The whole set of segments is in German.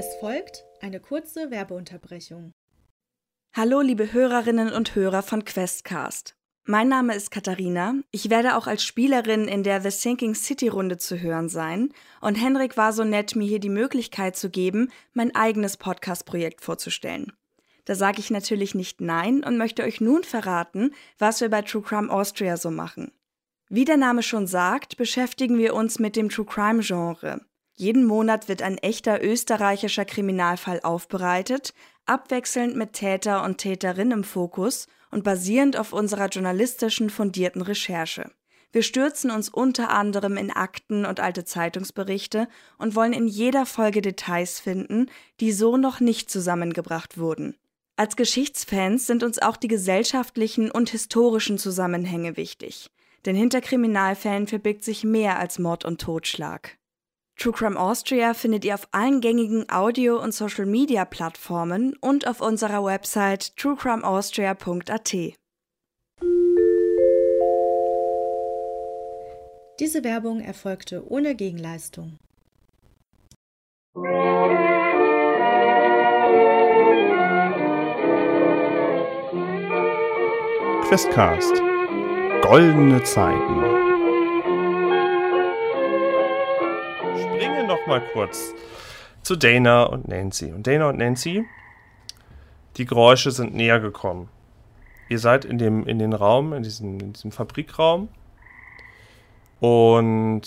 Es folgt eine kurze Werbeunterbrechung. Hallo, liebe Hörerinnen und Hörer von Questcast. Mein Name ist Katharina. Ich werde auch als Spielerin in der The Sinking City Runde zu hören sein. Und Henrik war so nett, mir hier die Möglichkeit zu geben, mein eigenes Podcast-Projekt vorzustellen. Da sage ich natürlich nicht Nein und möchte euch nun verraten, was wir bei True Crime Austria so machen. Wie der Name schon sagt, beschäftigen wir uns mit dem True Crime Genre. Jeden Monat wird ein echter österreichischer Kriminalfall aufbereitet, abwechselnd mit Täter und Täterin im Fokus und basierend auf unserer journalistischen fundierten Recherche. Wir stürzen uns unter anderem in Akten und alte Zeitungsberichte und wollen in jeder Folge Details finden, die so noch nicht zusammengebracht wurden. Als Geschichtsfans sind uns auch die gesellschaftlichen und historischen Zusammenhänge wichtig. Denn hinter Kriminalfällen verbirgt sich mehr als Mord und Totschlag. True Crime Austria findet ihr auf allen gängigen Audio- und Social-Media-Plattformen und auf unserer Website truecrimeaustria.at. Diese Werbung erfolgte ohne Gegenleistung. Questcast. Goldene Zeiten. Mal kurz zu Dana und Nancy. Und Dana und Nancy, die Geräusche sind näher gekommen. Ihr seid in dem in den Raum, in diesem, in diesem Fabrikraum. Und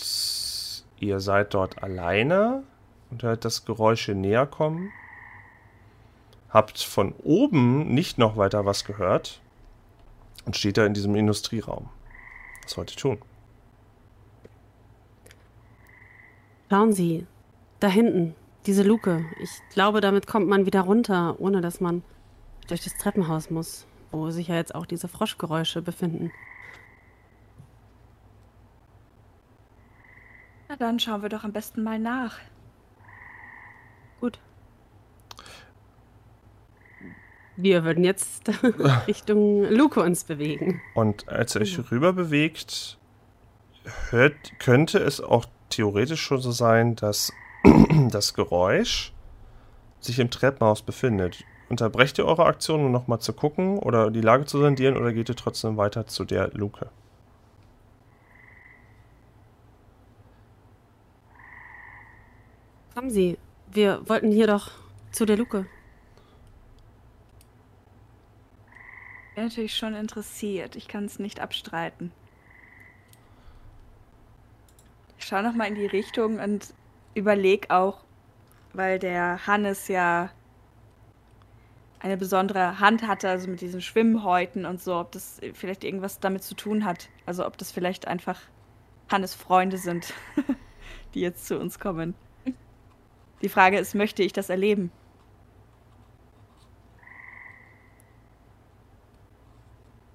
ihr seid dort alleine und hört das Geräusche näher kommen. Habt von oben nicht noch weiter was gehört und steht da in diesem Industrieraum. Was wollt ihr tun? Schauen Sie, da hinten, diese Luke. Ich glaube, damit kommt man wieder runter, ohne dass man durch das Treppenhaus muss, wo sich ja jetzt auch diese Froschgeräusche befinden. Na dann schauen wir doch am besten mal nach. Gut. Wir würden jetzt Richtung Luke uns bewegen. Und als ihr euch rüber bewegt, hört, könnte es auch theoretisch schon so sein, dass das Geräusch sich im Treppenhaus befindet. Unterbrecht ihr eure Aktion, um nochmal zu gucken oder die Lage zu sondieren oder geht ihr trotzdem weiter zu der Luke? Kommen Sie, wir wollten hier doch zu der Luke. Bin natürlich schon interessiert. Ich kann es nicht abstreiten. Ich schaue nochmal in die Richtung und überlege auch, weil der Hannes ja eine besondere Hand hatte, also mit diesen Schwimmhäuten und so, ob das vielleicht irgendwas damit zu tun hat. Also ob das vielleicht einfach Hannes Freunde sind, die jetzt zu uns kommen. Die Frage ist, möchte ich das erleben?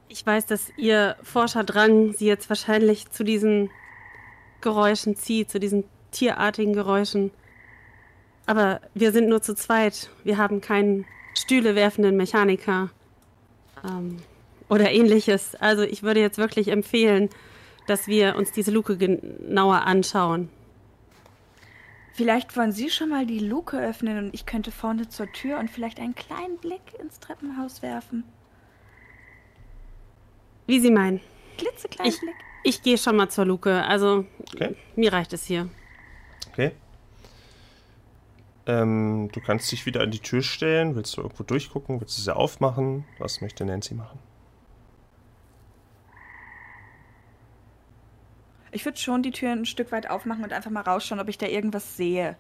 Ich weiß, dass Ihr Forscherdrang Sie jetzt wahrscheinlich zu diesen Geräuschen zieht, zu diesen tierartigen Geräuschen. Aber wir sind nur zu zweit. Wir haben keinen Stühle werfenden Mechaniker ähm, oder ähnliches. Also ich würde jetzt wirklich empfehlen, dass wir uns diese Luke genauer anschauen. Vielleicht wollen Sie schon mal die Luke öffnen und ich könnte vorne zur Tür und vielleicht einen kleinen Blick ins Treppenhaus werfen. Wie Sie meinen. Klitzekleinen Ich, Blick. Ich gehe schon mal zur Luke. Also Okay. mir reicht es hier. Okay. Ähm, du kannst dich wieder an die Tür stellen. Willst du irgendwo durchgucken? Willst du sie aufmachen? Was möchte Nancy machen? Ich würde schon die Tür ein Stück weit aufmachen und einfach mal rausschauen, ob ich da irgendwas sehe.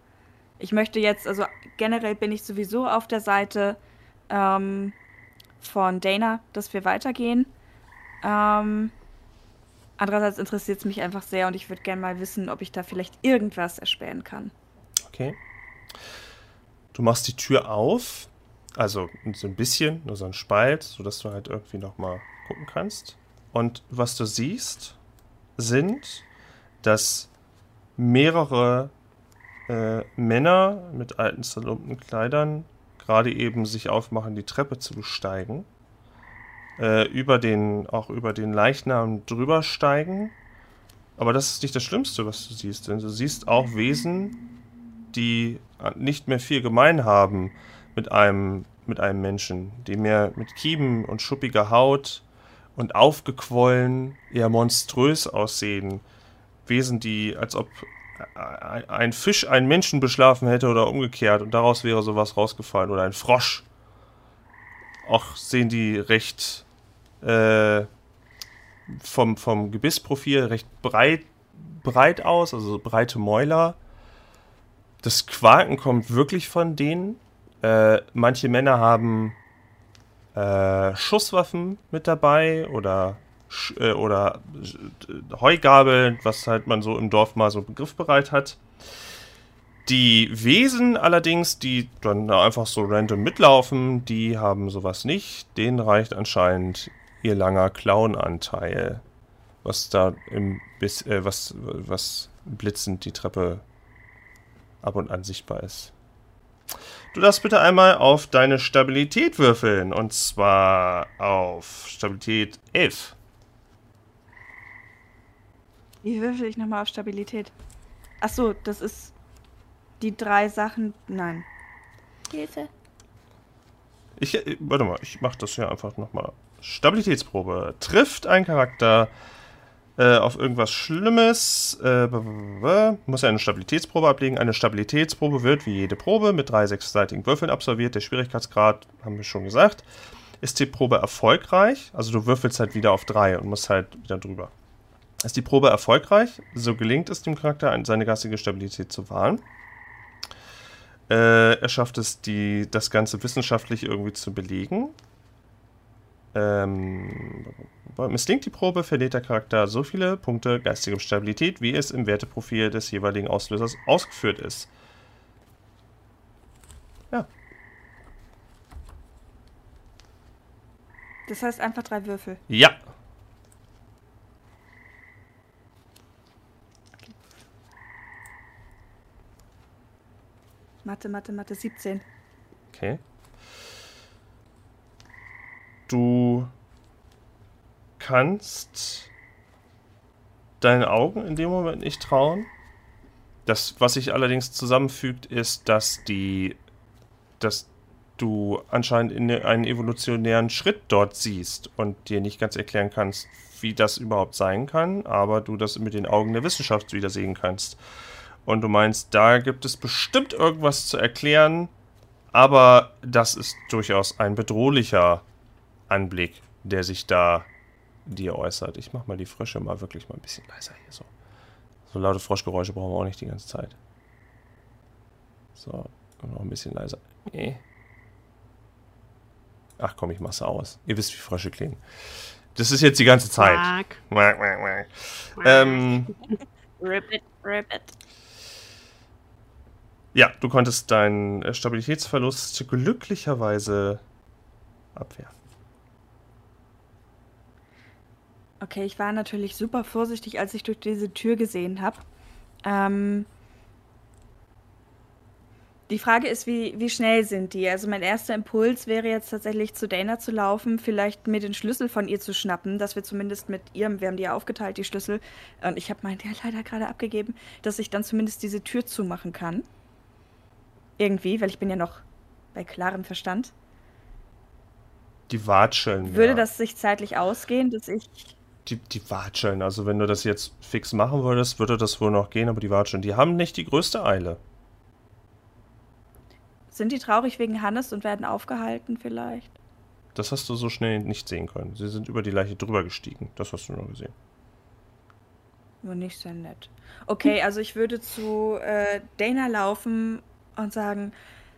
Ich möchte jetzt, also generell bin ich sowieso auf der Seite ähm, von Dana, dass wir weitergehen. Ähm, andererseits interessiert es mich einfach sehr und ich würde gerne mal wissen, ob ich da vielleicht irgendwas erspähen kann. Okay. Du machst die Tür auf, also so ein bisschen, nur so ein Spalt, sodass du halt irgendwie nochmal gucken kannst. Und was du siehst, sind, dass mehrere äh, Männer mit alten zerlumpten Kleidern gerade eben sich aufmachen, die Treppe zu besteigen. Äh, über den, auch über den Leichnam drüber steigen. Aber das ist nicht das Schlimmste, was du siehst, denn du siehst auch Wesen, die nicht mehr viel gemein haben mit einem, mit einem Menschen, die mehr mit Kiemen und schuppiger Haut und aufgequollen, eher monströs aussehen. Wesen, die, als ob ein Fisch einen Menschen beschlafen hätte oder umgekehrt und daraus wäre sowas rausgefallen oder ein Frosch. Auch sehen die recht äh, vom, vom Gebissprofil recht breit, breit aus, also breite Mäuler. Das Quaken kommt wirklich von denen. Äh, manche Männer haben äh, Schusswaffen mit dabei oder äh, oder äh, Heugabeln, was halt man so im Dorf mal so begriffbereit hat. Die Wesen allerdings, die dann einfach so random mitlaufen, die haben sowas nicht. Denen reicht anscheinend langer Clown-Anteil, was da im bis äh, was was blitzend die Treppe ab und an sichtbar ist. Du darfst bitte einmal auf deine Stabilität würfeln und zwar auf Stabilität 11. Wie würfel ich nochmal auf Stabilität? Achso, das ist die drei Sachen. Nein. Hilfe. Ich, äh, warte mal, ich mach das hier einfach nochmal. Stabilitätsprobe. Trifft ein Charakter äh, auf irgendwas Schlimmes, äh, muss er eine Stabilitätsprobe ablegen. Eine Stabilitätsprobe wird wie jede Probe mit drei sechsseitigen Würfeln absolviert. Der Schwierigkeitsgrad, haben wir schon gesagt. Ist die Probe erfolgreich? Also du würfelst halt wieder auf drei und musst halt wieder drüber. Ist die Probe erfolgreich, so gelingt es dem Charakter, seine geistige Stabilität zu wahren. Äh, er schafft es, die, das Ganze wissenschaftlich irgendwie zu belegen. Ähm, misslingt die Probe, verliert der Charakter so viele Punkte geistige Stabilität, wie es im Werteprofil des jeweiligen Auslösers ausgeführt ist. Ja. Das heißt einfach drei Würfel. Ja. Mathe, Mathe, Mathe, 17. Okay. Du kannst deinen Augen in dem Moment nicht trauen. Das, was sich allerdings zusammenfügt, ist, dass die, dass du anscheinend in einen evolutionären Schritt dort siehst und dir nicht ganz erklären kannst, wie das überhaupt sein kann, aber du das mit den Augen der Wissenschaft wieder sehen kannst. Und du meinst, da gibt es bestimmt irgendwas zu erklären, aber das ist durchaus ein bedrohlicher Anblick, der sich da dir äußert. Ich mach mal die Frösche mal wirklich mal ein bisschen leiser hier so. So laute Froschgeräusche brauchen wir auch nicht die ganze Zeit. So, noch ein bisschen leiser. Nee. Ach komm, ich mach's aus. Ihr wisst, wie Frösche klingen. Das ist jetzt die ganze Zeit. Quack. Quack, quack, quack. Ähm, Ribbit, ribbit. Ja, du konntest deinen äh, Stabilitätsverlust glücklicherweise abwerfen. Okay, ich war natürlich super vorsichtig, als ich durch diese Tür gesehen habe. Ähm, die Frage ist, wie, wie schnell sind die? Also mein erster Impuls wäre jetzt tatsächlich zu Dana zu laufen, vielleicht mir den Schlüssel von ihr zu schnappen, dass wir zumindest mit ihr, wir haben die ja aufgeteilt, die Schlüssel, und ich habe meinen ja leider gerade abgegeben, dass ich dann zumindest diese Tür zumachen kann. Irgendwie, weil ich bin ja noch bei klarem Verstand. Die Watscheln. Würde ja. das sich zeitlich ausgehen, dass ich. Die, die Watscheln, also wenn du das jetzt fix machen würdest, würde das wohl noch gehen, aber die Watscheln, die haben nicht die größte Eile. Sind die traurig wegen Hannes und werden aufgehalten vielleicht? Das hast du so schnell nicht sehen können. Sie sind über die Leiche drüber gestiegen. Das hast du nur gesehen. Nur nicht sehr nett. Okay, also ich würde zu äh, Dana laufen und sagen,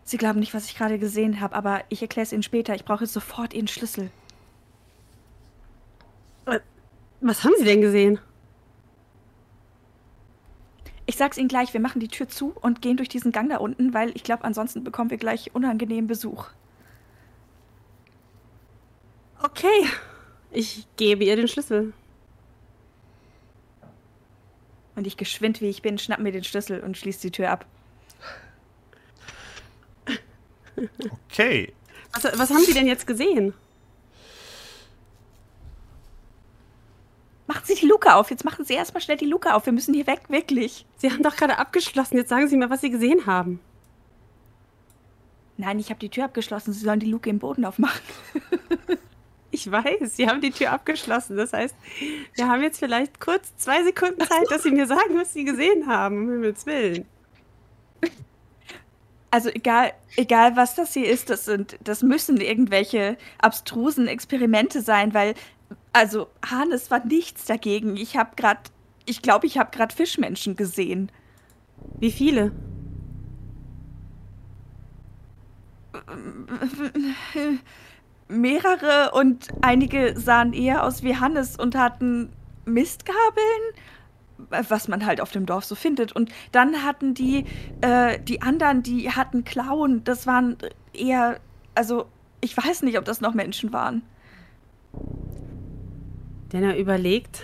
Sie glauben nicht, was ich gerade gesehen habe, aber ich erkläre es Ihnen später. Ich brauche jetzt sofort Ihren Schlüssel. Was haben Sie denn gesehen? Ich sag's Ihnen gleich, wir machen die Tür zu und gehen durch diesen Gang da unten, weil ich glaube, ansonsten bekommen wir gleich unangenehmen Besuch. Okay, ich gebe ihr den Schlüssel. Und ich geschwind wie ich bin, schnapp mir den Schlüssel und schließe die Tür ab. Okay. Was, was haben Sie denn jetzt gesehen? Machen Sie die Luke auf. Jetzt machen Sie erstmal schnell die Luke auf. Wir müssen hier weg, wirklich. Sie haben doch gerade abgeschlossen. Jetzt sagen Sie mir, was Sie gesehen haben. Nein, ich habe die Tür abgeschlossen. Sie sollen die Luke im Boden aufmachen. Ich weiß, Sie haben die Tür abgeschlossen. Das heißt, wir haben jetzt vielleicht kurz zwei Sekunden Zeit, dass Sie mir sagen, was Sie gesehen haben, um Himmels Willen. Also egal, egal was das hier ist, das sind, das müssen irgendwelche abstrusen Experimente sein, weil, also Hannes war nichts dagegen. Ich habe gerade, ich glaube, ich habe gerade Fischmenschen gesehen. Wie viele? Mehrere und einige sahen eher aus wie Hannes und hatten Mistgabeln was man halt auf dem Dorf so findet. Und dann hatten die, äh, die anderen, die hatten Klauen. Das waren eher, also ich weiß nicht, ob das noch Menschen waren. Denn er überlegt,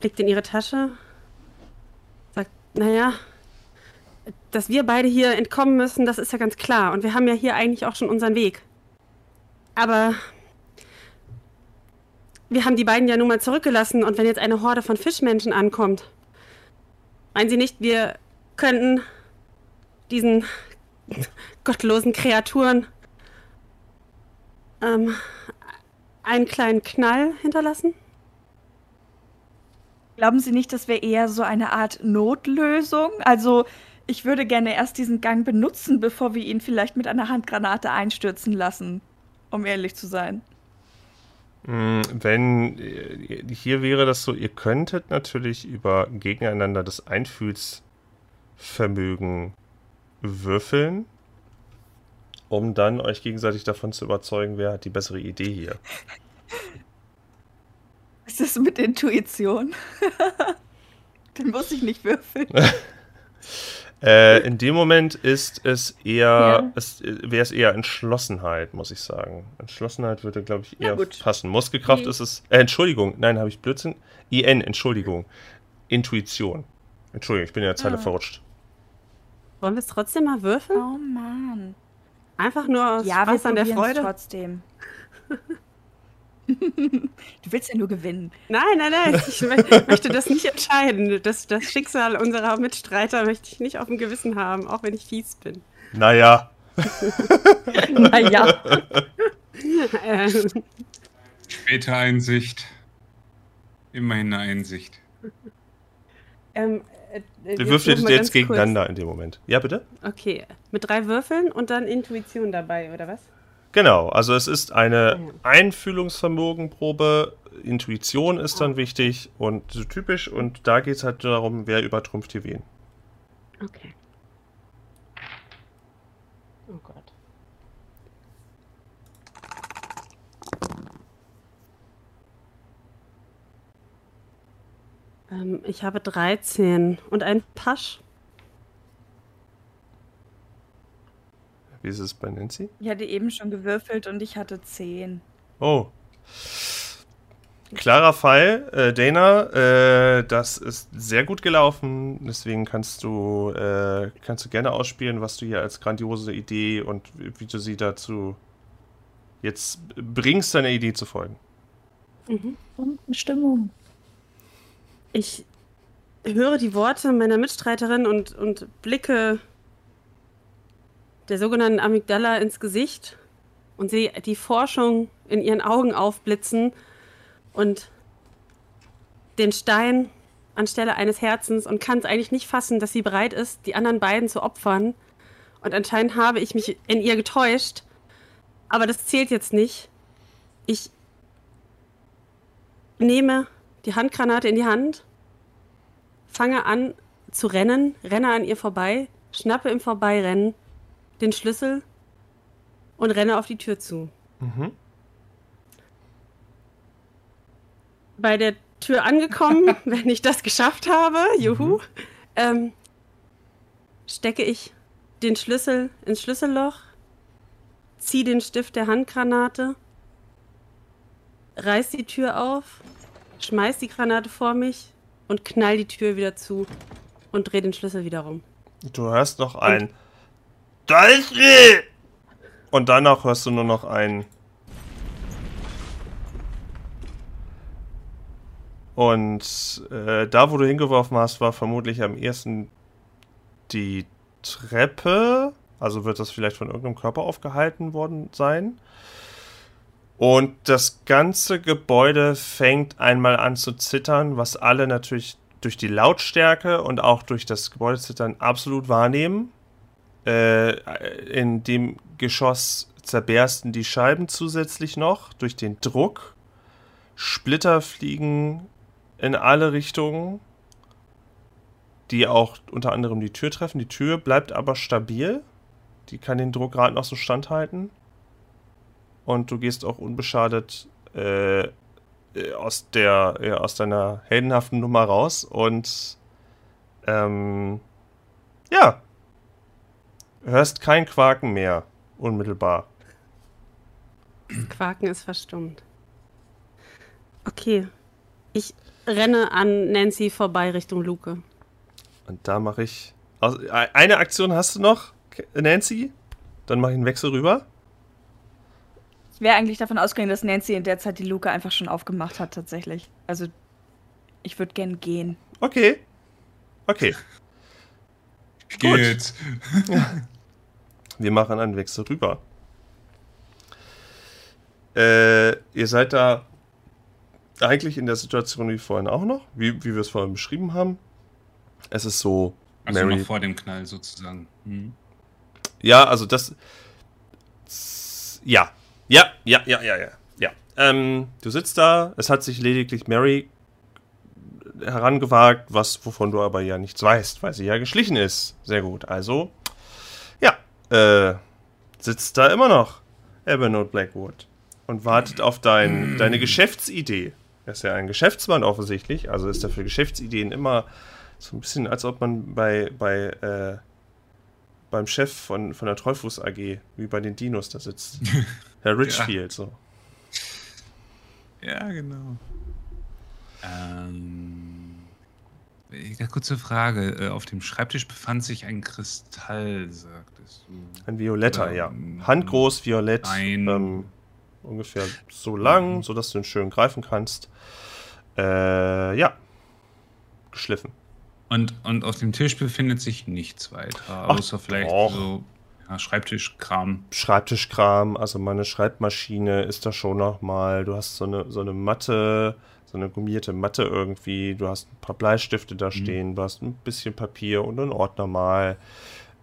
blickt in ihre Tasche, sagt, naja, dass wir beide hier entkommen müssen, das ist ja ganz klar. Und wir haben ja hier eigentlich auch schon unseren Weg. Aber wir haben die beiden ja nun mal zurückgelassen und wenn jetzt eine Horde von Fischmenschen ankommt, meinen Sie nicht, wir könnten diesen gottlosen Kreaturen ähm, einen kleinen Knall hinterlassen? Glauben Sie nicht, das wäre eher so eine Art Notlösung? Also, ich würde gerne erst diesen Gang benutzen, bevor wir ihn vielleicht mit einer Handgranate einstürzen lassen, um ehrlich zu sein. Mm, wenn äh, hier wäre das so, ihr könntet natürlich über gegeneinander das Einfühlsvermögen würfeln, um dann euch gegenseitig davon zu überzeugen, wer hat die bessere Idee hier. Ist das mit Intuition? Den muss ich nicht würfeln. Äh, in dem Moment ist es eher, ja. es, wäre es eher Entschlossenheit, muss ich sagen. Entschlossenheit würde, glaube ich, eher passen. Muskelkraft I ist es. Äh, Entschuldigung, nein, habe ich Blödsinn? IN, Entschuldigung. Intuition. Entschuldigung, ich bin in der Zeile ah. verrutscht. Wollen wir es trotzdem mal würfeln? Oh Mann. Einfach nur aus ja, Spaß an der Freude. trotzdem. Du willst ja nur gewinnen. Nein, nein, nein. Ich möchte das nicht entscheiden. Das, das Schicksal unserer Mitstreiter möchte ich nicht auf dem Gewissen haben, auch wenn ich fies bin. Naja. naja. Später Einsicht. Immerhin eine Einsicht. Ähm, äh, Wir würfeln jetzt gegeneinander kurz. in dem Moment. Ja, bitte? Okay. Mit drei Würfeln und dann Intuition dabei, oder was? Genau, also es ist eine Einfühlungsvermögenprobe, Intuition ist dann wichtig und so typisch und da geht es halt darum, wer übertrumpft hier wen. Okay. Oh Gott. Ähm, ich habe 13 und ein Pasch. Wie ist es bei Nancy? Ich hatte eben schon gewürfelt und ich hatte 10. Oh. Klarer Fall, äh, Dana, äh, das ist sehr gut gelaufen, deswegen kannst du, äh, kannst du gerne ausspielen, was du hier als grandiose Idee und wie du sie dazu jetzt bringst, deiner Idee zu folgen. Mhm. Stimmung. Ich höre die Worte meiner Mitstreiterin und, und blicke der sogenannten Amygdala ins Gesicht und sehe die Forschung in ihren Augen aufblitzen und den Stein anstelle eines Herzens und kann es eigentlich nicht fassen, dass sie bereit ist, die anderen beiden zu opfern. Und anscheinend habe ich mich in ihr getäuscht. Aber das zählt jetzt nicht. Ich nehme die Handgranate in die Hand, fange an zu rennen, renne an ihr vorbei, schnappe im Vorbeirennen den Schlüssel und renne auf die Tür zu. Mhm. Bei der Tür angekommen, wenn ich das geschafft habe, juhu, mhm. ähm, stecke ich den Schlüssel ins Schlüsselloch, ziehe den Stift der Handgranate, reiß die Tür auf, schmeiß die Granate vor mich und knall die Tür wieder zu und dreh den Schlüssel wieder rum. Du hörst noch ein. Da ist sie! Und danach hörst du nur noch ein. Und äh, da, wo du hingeworfen hast, war vermutlich am ersten die Treppe. Also wird das vielleicht von irgendeinem Körper aufgehalten worden sein. Und das ganze Gebäude fängt einmal an zu zittern, was alle natürlich durch die Lautstärke und auch durch das Gebäudezittern absolut wahrnehmen. Äh, in dem Geschoss zerbersten die Scheiben zusätzlich noch durch den Druck. Splitter fliegen in alle Richtungen, die auch unter anderem die Tür treffen. Die Tür bleibt aber stabil. Die kann den Druck gerade noch so standhalten und du gehst auch unbeschadet äh, äh, aus der ja, aus deiner heldenhaften Nummer raus und ähm, ja hörst kein Quaken mehr unmittelbar. Quaken ist verstummt. Okay, ich renne an Nancy vorbei Richtung Luke. Und da mache ich also, eine Aktion hast du noch, Nancy? Dann mache ich einen Wechsel rüber. Ich wäre eigentlich davon ausgegangen, dass Nancy in der Zeit die Luke einfach schon aufgemacht hat, tatsächlich. Also, ich würde gern gehen. Okay. Okay. Ich gehe jetzt. Wir machen einen Wechsel rüber. Äh, ihr seid da eigentlich in der Situation wie vorhin auch noch, wie, wie wir es vorhin beschrieben haben. Es ist so. Also Mary, noch vor dem Knall sozusagen. Hm. Ja, also das. Ja, ja, ja, ja, ja, ja. ja. Ähm, du sitzt da, es hat sich lediglich Mary herangewagt, was, wovon du aber ja nichts weißt, weil sie ja geschlichen ist. Sehr gut. Also, ja, äh, sitzt da immer noch Evernote Blackwood und wartet auf dein, deine Geschäftsidee. Er ist ja ein Geschäftsmann offensichtlich, also ist er für Geschäftsideen immer so ein bisschen, als ob man bei, bei äh, beim Chef von, von der Treufuß AG, wie bei den Dinos da sitzt. Herr Richfield, ja. so. Ja, genau. Ähm, eine kurze Frage. Äh, auf dem Schreibtisch befand sich ein Kristall, sagtest du. Ein Violetter, Oder, ja. Handgroß, violett. Ein ähm, ungefähr so lang, mhm. sodass du ihn schön greifen kannst. Äh, ja. Geschliffen. Und, und auf dem Tisch befindet sich nichts weiter, Ach, außer vielleicht doch. so ja, Schreibtischkram. Schreibtischkram, also meine Schreibmaschine ist da schon nochmal. Du hast so eine, so eine Matte, so eine gummierte Matte irgendwie. Du hast ein paar Bleistifte da mhm. stehen, du hast ein bisschen Papier und einen Ordner mal.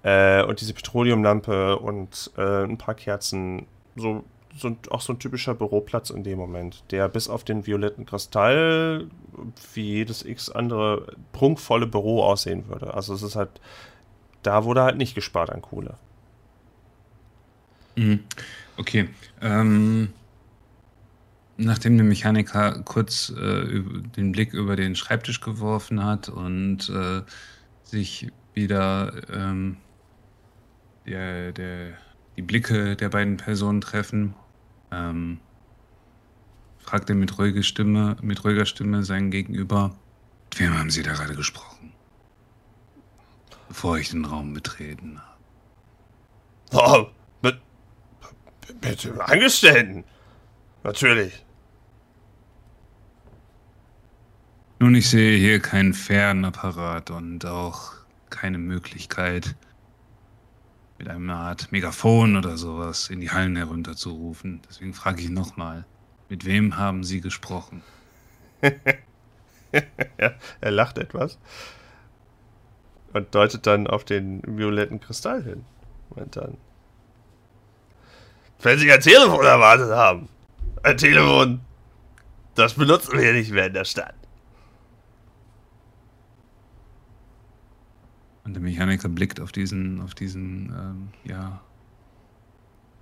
Äh, und diese Petroleumlampe und äh, ein paar Kerzen. So so, auch so ein typischer Büroplatz in dem Moment, der bis auf den violetten Kristall wie jedes x andere prunkvolle Büro aussehen würde. Also es ist halt, da wurde halt nicht gespart an Kohle. Mhm. Okay. Ähm, nachdem der Mechaniker kurz äh, den Blick über den Schreibtisch geworfen hat und äh, sich wieder ähm, der, der, die Blicke der beiden Personen treffen ähm, fragt er mit ruhiger Stimme, mit ruhiger Stimme sein Gegenüber, mit wem haben Sie da gerade gesprochen? Bevor ich den Raum betreten habe. Oh, mit, dem Angestellten. Natürlich. Nun, ich sehe hier keinen fairen Apparat und auch keine Möglichkeit, mit einer Art Megafon oder sowas in die Hallen herunterzurufen. Deswegen frage ich nochmal, mit wem haben Sie gesprochen? er lacht etwas und deutet dann auf den violetten Kristall hin. Und dann. Wenn Sie ein Telefon erwartet haben. Ein Telefon. Das benutzen wir nicht mehr in der Stadt. Und der Mechaniker blickt auf diesen, auf diesen, ähm, ja,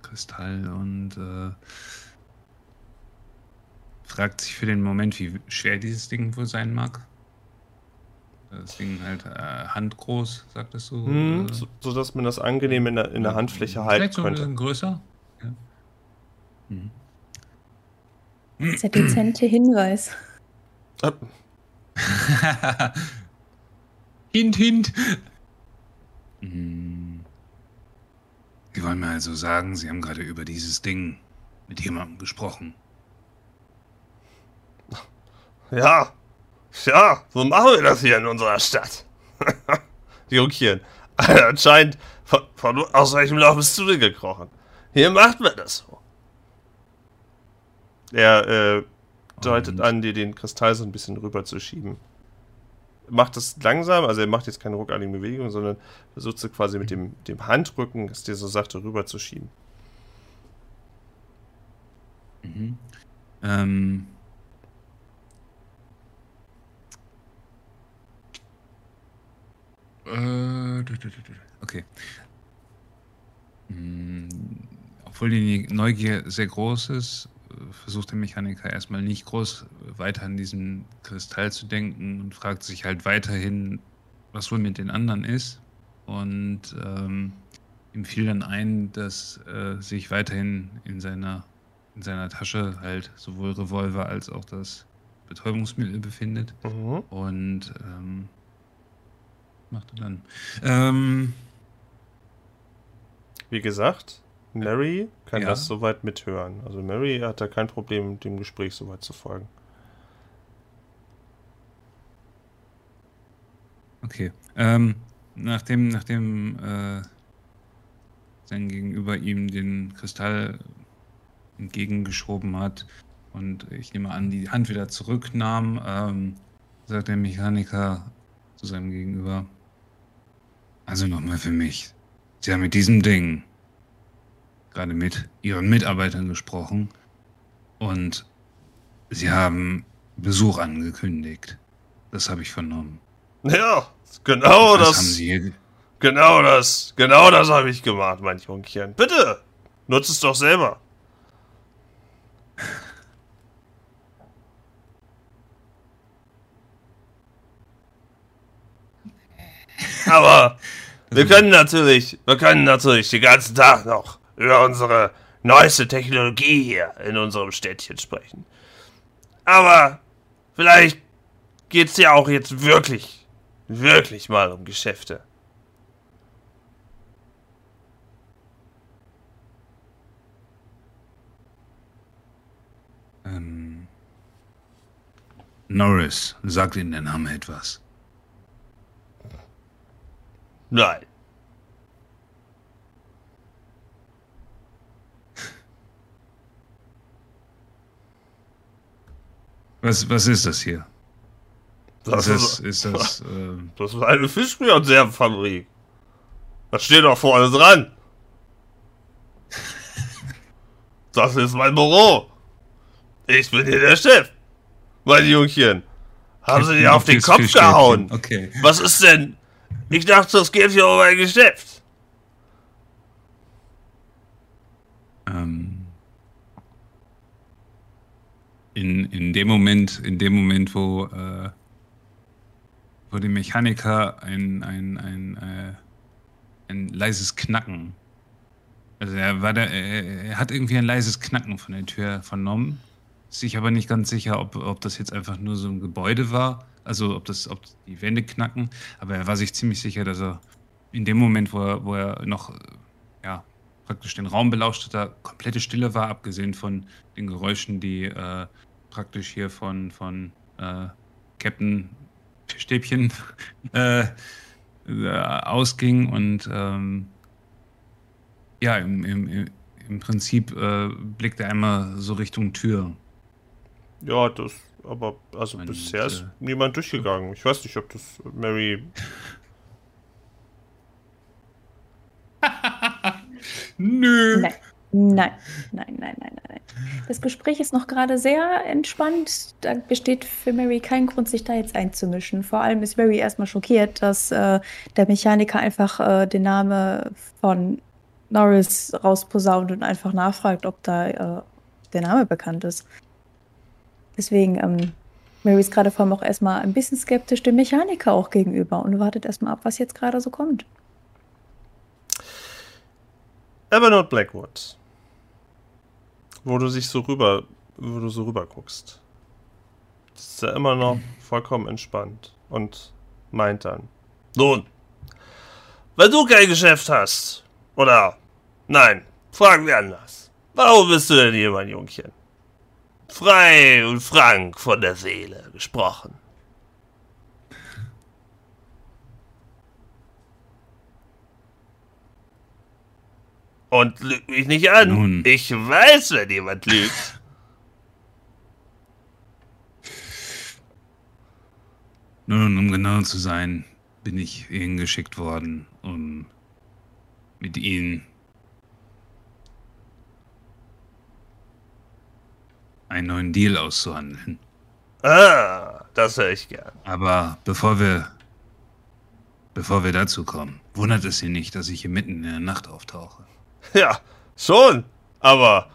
Kristall und äh, fragt sich für den Moment, wie schwer dieses Ding wohl sein mag. Das Ding halt äh, handgroß, sagtest du? Hm, so, so, dass man das angenehm in der, in der Handfläche halten Vielleicht könnte. Vielleicht so größer? Ja. Hm. Das ist der dezente Hinweis. hint, hint. Sie wollen mir also sagen, Sie haben gerade über dieses Ding mit jemandem gesprochen. Ja, Tja, so machen wir das hier in unserer Stadt. Jungchen, anscheinend, von, von, aus welchem Loch bist du denn gekrochen? Hier macht man das so. Er äh, deutet Und- an, dir den Kristall so ein bisschen rüber zu schieben. Macht das langsam, also er macht jetzt keine ruckartigen Bewegungen, sondern versucht so quasi mit dem, dem Handrücken, es dir so sachte, rüber zu schieben. Mhm. Ähm. Äh. Okay. Hm, Obwohl die Neugier sehr groß ist, versucht der Mechaniker erstmal nicht groß weiter an diesen Kristall zu denken und fragt sich halt weiterhin, was wohl mit den anderen ist. Und ähm, ihm fiel dann ein, dass äh, sich weiterhin in seiner in seiner Tasche halt sowohl Revolver als auch das Betäubungsmittel befindet. Mhm. Und ähm, macht er dann. Ähm, Wie gesagt, Mary kann Ja. das soweit mithören. Also Mary hat da kein Problem, dem Gespräch soweit zu folgen. okay. Ähm, nachdem, nachdem äh, sein Gegenüber ihm den Kristall entgegengeschoben hat und ich nehme an, die Hand wieder zurücknahm, ähm, sagt der Mechaniker zu seinem Gegenüber. Also nochmal für mich. Sie haben mit diesem Ding gerade mit Ihren Mitarbeitern gesprochen und Sie haben Besuch angekündigt. Das habe ich vernommen. Ja, genau Was das. haben Sie hier ge- Genau das. Genau das habe ich gemacht, mein Jungchen. Bitte, nutz es doch selber. Aber wir können natürlich, wir können natürlich den ganzen Tag noch über unsere neueste Technologie hier in unserem Städtchen sprechen. Aber vielleicht geht's ja auch jetzt wirklich, wirklich mal um Geschäfte. Ähm, Norris, sagt Ihnen der Name etwas? Nein. Was, was ist das hier? Das ist das, ist, ist das ähm, das ist eine Fischkonservenfabrik. Das steht doch vorne dran. Das ist mein Büro. Ich bin hier der Chef. Mein Jungchen. Haben Sie dir auf den Kopf gehauen? Okay. Was ist denn? Ich dachte, es geht hier um ein Geschäft. In, in dem Moment, in dem Moment, wo, äh, wo dem Mechaniker ein, ein, ein, äh, ein leises Knacken. Also er war da, er, er hat irgendwie ein leises Knacken von der Tür vernommen. Sich aber nicht ganz sicher, ob, ob das jetzt einfach nur so ein Gebäude war, also ob das, ob die Wände knacken. Aber er war sich ziemlich sicher, dass er in dem Moment, wo er, wo er noch praktisch den Raum belauscht hat, da komplette Stille war, abgesehen von den Geräuschen, die äh, praktisch hier von, von äh, Captain Stäbchen äh, äh, ausging und ähm, ja, im, im, im- Prinzip äh, blickt er einmal so Richtung Tür. Ja, das, aber, also Und, bisher ist niemand durchgegangen. Ich weiß nicht, ob das Mary. Nö. Nein. Nein, nein, nein, nein, nein. Das Gespräch ist noch gerade sehr entspannt. Da besteht für Mary kein Grund, sich da jetzt einzumischen. Vor allem ist Mary erstmal schockiert, dass äh, der Mechaniker einfach äh, den Namen von Norris rausposaunt und einfach nachfragt, ob da äh, der Name bekannt ist. Deswegen, ähm, Mary ist gerade vor allem auch erstmal ein bisschen skeptisch dem Mechaniker auch gegenüber und wartet erstmal ab, was jetzt gerade so kommt. Evernote Blackwood. Wo du sich so rüber, wo du so rüber guckst. Ist er immer noch vollkommen entspannt und meint dann. Nun, wenn du kein Geschäft hast, oder, nein, fragen wir anders. Warum bist du denn hier, mein Jungchen? Frei und frank von der Seele gesprochen. Und lüg mich nicht an. Nun. Ich weiß, wenn jemand lügt. Nun, um genau zu sein, bin ich Ihnen geschickt worden, um mit Ihnen einen neuen Deal auszuhandeln. Ah, das höre ich gern. Aber bevor wir, bevor wir dazu kommen, wundert es Sie nicht, dass ich hier mitten in der Nacht auftauche. Ja, schon. Aber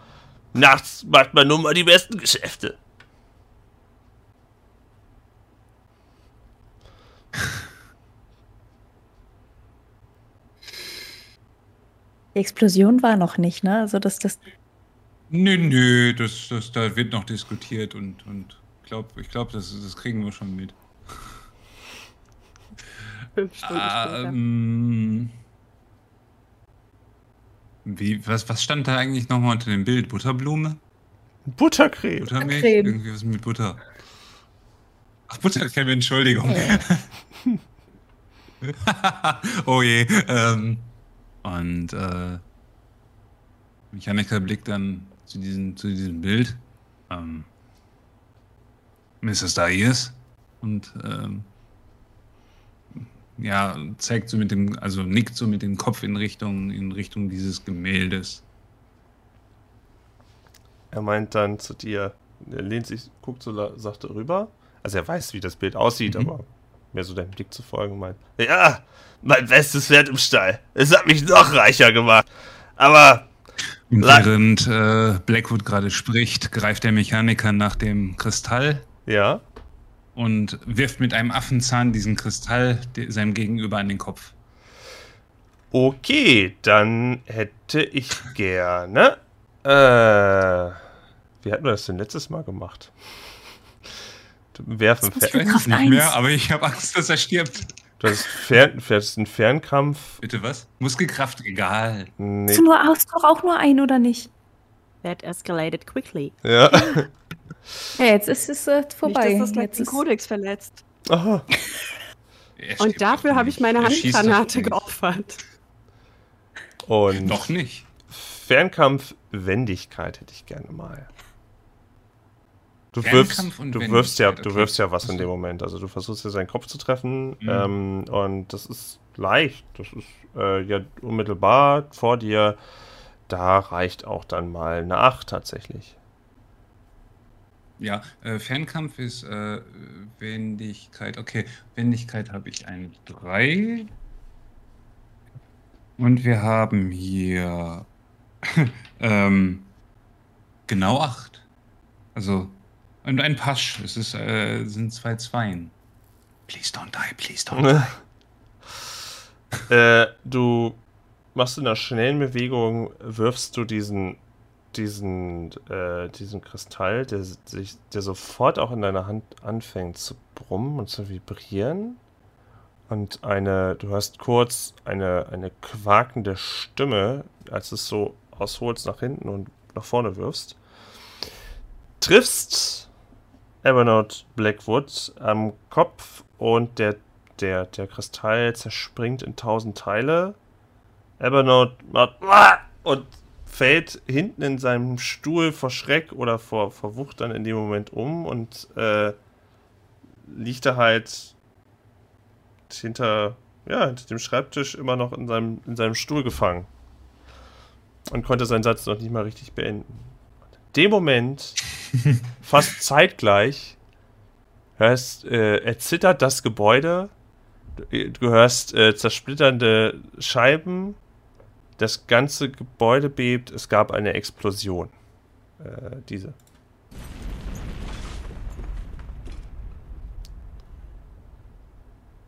nachts macht man nun mal die besten Geschäfte. Die Explosion war noch nicht, ne? Also das, das. Nö, nö, das, das, da wird noch diskutiert und, und glaub, ich glaube, das, das kriegen wir schon mit. Fünf Stunden später. Wie, was, was stand da eigentlich nochmal unter dem Bild? Butterblume? Buttercreme. Buttermilch? Creme. Irgendwie was mit Butter. Ach, Buttercreme, Entschuldigung. oh je. Ähm, und äh, Mechaniker blickt dann zu diesem, zu diesem Bild. Ähm, Mrs. Daies. Und ähm, ja, zeigt so mit dem, also nickt so mit dem Kopf in Richtung, in Richtung dieses Gemäldes. Er meint dann zu dir, er lehnt sich, guckt so sachte rüber. Also er weiß, wie das Bild aussieht, Mhm. aber mehr so deinem Blick zu folgen meint. Ja, mein bestes Pferd im Stall. Es hat mich noch reicher gemacht. Aber während äh, Blackwood gerade spricht, greift der Mechaniker nach dem Kristall ja, und wirft mit einem Affenzahn diesen Kristall seinem Gegenüber an den Kopf. okay, dann hätte ich gerne. Äh, wie hatten wir das denn letztes Mal gemacht? Werfen, Ich weiß nicht mehr, aber ich habe Angst, dass er stirbt. du hast Fern, du hast einen Fernkampf. Bitte was? Muskelkraft, egal. Nee, Hast du nur, hast du auch nur einen oder nicht? That escalated quickly. ja. Ja, jetzt ist es äh, vorbei. Nicht, dass das jetzt den ist, Kodex verletzt. Aha. Und dafür habe ich meine Handgranate geopfert. Und Noch nicht. Fernkampf-Wendigkeit hätte ich gerne mal. Du wirfst, Fernkampf und du wirfst ja, du wirfst ja was in dem Moment. Also du versuchst ja seinen Kopf zu treffen Mhm. ähm, und das ist leicht. Das ist äh, ja unmittelbar vor dir. Da reicht auch dann mal eine 8 tatsächlich. Ja, äh, Fernkampf ist äh, Wendigkeit. Okay, Wendigkeit habe ich eine 3. Und wir haben hier ähm, genau 8. Also, und ein Pasch. Es ist, äh, sind zwei Zweien. Please don't die, please don't die. äh, du machst in einer schnellen Bewegung, wirfst du diesen, diesen, äh, diesen Kristall, der, sich, der sofort auch in deiner Hand anfängt zu brummen und zu vibrieren. Und eine, du hörst kurz eine, eine quakende Stimme, als du es so ausholst nach hinten und nach vorne wirfst. Triffst Evernote Blackwood am Kopf und der, der, der Kristall zerspringt in tausend Teile. Evernote macht und fällt hinten in seinem Stuhl vor Schreck oder vor, vor Wucht dann in dem Moment um und äh, liegt da halt hinter, ja, hinter dem Schreibtisch immer noch in seinem, in seinem Stuhl gefangen. Und konnte seinen Satz noch nicht mal richtig beenden. In dem Moment, fast zeitgleich, hörst, äh, erzittert das Gebäude. Du, hörst äh, zersplitternde Scheiben. Das ganze Gebäude bebt. Es gab eine Explosion. Äh, diese.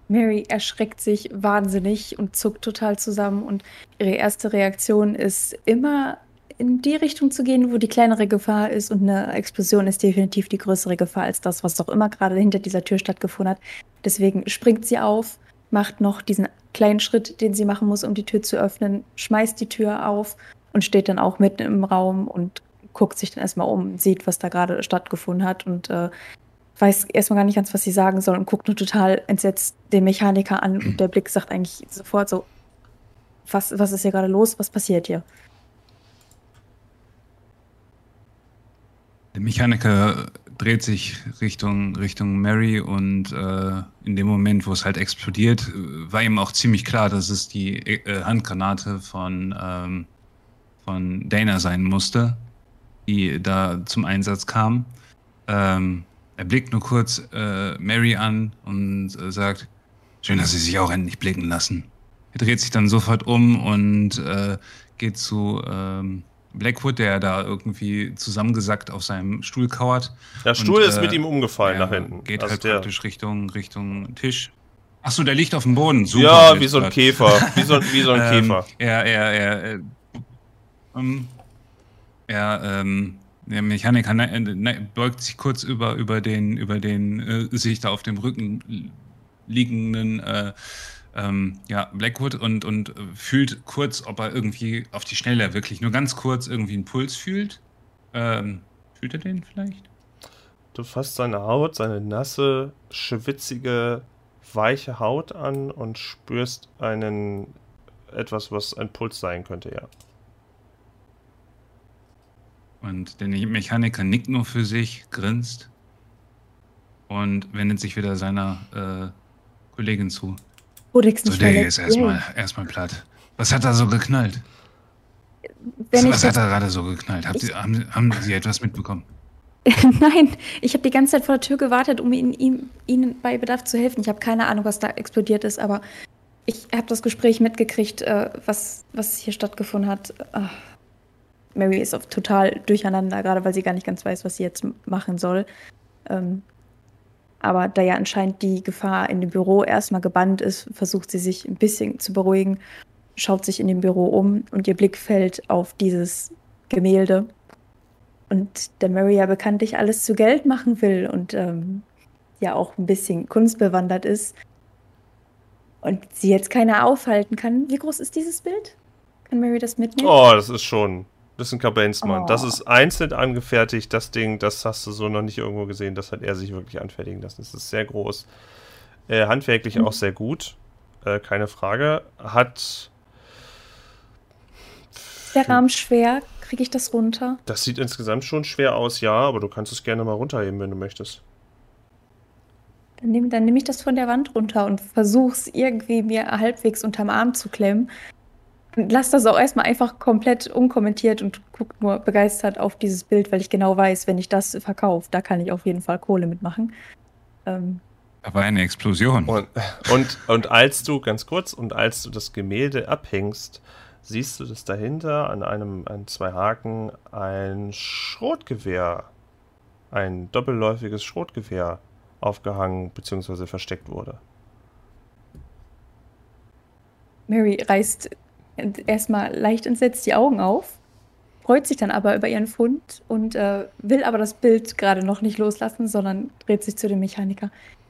Mary erschreckt sich wahnsinnig und zuckt total zusammen und ihre erste Reaktion ist immer in die Richtung zu gehen, wo die kleinere Gefahr ist und eine Explosion ist definitiv die größere Gefahr als das, was doch immer gerade hinter dieser Tür stattgefunden hat. Deswegen springt sie auf, macht noch diesen kleinen Schritt, den sie machen muss, um die Tür zu öffnen, schmeißt die Tür auf und steht dann auch mitten im Raum und guckt sich dann erstmal um, sieht, was da gerade stattgefunden hat und äh, weiß erstmal gar nicht ganz, was sie sagen soll und guckt nur total entsetzt den Mechaniker an und der Blick sagt eigentlich sofort so, was, was ist hier gerade los, was passiert hier? Der Mechaniker dreht sich Richtung, Richtung Mary und äh, in dem Moment, wo es halt explodiert, war ihm auch ziemlich klar, dass es die äh, Handgranate von, ähm, von Dana sein musste, die da zum Einsatz kam. Ähm, er blickt nur kurz äh, Mary an und äh, sagt, schön, dass Sie sich auch endlich blicken lassen. Er dreht sich dann sofort um und äh, geht zu ähm, Blackwood, der da irgendwie zusammengesackt auf seinem Stuhl kauert. Der Stuhl Und, ist äh, mit ihm umgefallen Ja, nach hinten. Geht Also halt praktisch Richtung, Richtung Tisch. Achso, der liegt auf dem Boden. Super. ja, wie so ein. Käfer. Wie so, wie so ein Ähm, Käfer. Er, er, er, äh, ähm, er, ähm, der Mechaniker ne, äh, ne, beugt sich kurz über, über den, über den äh, sich da auf dem Rücken liegenden äh, ähm, ja, Blackwood und, und äh, fühlt kurz, ob er irgendwie auf die Schnelle wirklich nur ganz kurz irgendwie einen Puls fühlt. Ähm, fühlt er den vielleicht? Du fasst seine Haut, seine nasse, schwitzige, weiche Haut an und spürst einen etwas, was ein Puls sein könnte, ja. Und der Mechaniker nickt nur für sich, grinst und wendet sich wieder seiner äh, Kollegin zu. So, nicht der hier ist erstmal erstmal platt. Was hat da so geknallt? Wenn ich was hat da gerade so geknallt? Ihr, haben, haben Sie etwas mitbekommen? Nein, ich habe die ganze Zeit vor der Tür gewartet, um ihn, ihm, Ihnen bei Bedarf zu helfen. Ich habe keine Ahnung, was da explodiert ist, aber ich habe das Gespräch mitgekriegt, äh, was, was hier stattgefunden hat. Ah. Mary ist total durcheinander, gerade weil sie gar nicht ganz weiß, was sie jetzt machen soll. Ähm, aber da ja anscheinend die Gefahr in dem Büro erstmal gebannt ist, versucht sie sich ein bisschen zu beruhigen, schaut sich in dem Büro um und ihr Blick fällt auf dieses Gemälde. Und der Mary ja bekanntlich alles zu Geld machen will und ähm, ja auch ein bisschen kunstbewandert ist. Und sie jetzt keiner aufhalten kann. Wie groß ist dieses Bild? Kann Mary das mitnehmen? Oh, das ist schon. Das ist ein Kabenzmann. Das Oh. ist einzeln angefertigt. Das Ding, das hast du so noch nicht irgendwo gesehen. Das hat er sich wirklich anfertigen lassen. Das ist sehr groß. Äh, handwerklich Mhm. auch sehr gut. Äh, keine Frage. Hat. Ist der Rahmen schwer? Kriege ich das runter? Das sieht insgesamt schon schwer aus, ja, aber du kannst es gerne mal runterheben, wenn du möchtest. Dann nehme nehm ich das von der Wand runter und versuche es irgendwie mir halbwegs unterm Arm zu klemmen. Lass das auch erstmal einfach komplett unkommentiert und guck nur begeistert auf dieses Bild, weil ich genau weiß, wenn ich das verkaufe, da kann ich auf jeden Fall Kohle mitmachen. Ähm, war eine Explosion. Und, und, und als du, ganz kurz, und als du das Gemälde abhängst, siehst du, dass dahinter an einem, an zwei Haken ein Schrotgewehr, ein doppelläufiges Schrotgewehr aufgehangen bzw. versteckt wurde. Mary reißt erstmal leicht entsetzt die Augen auf, freut sich dann aber über ihren Fund und äh, will aber das Bild gerade noch nicht loslassen, sondern dreht sich zu dem Mechaniker.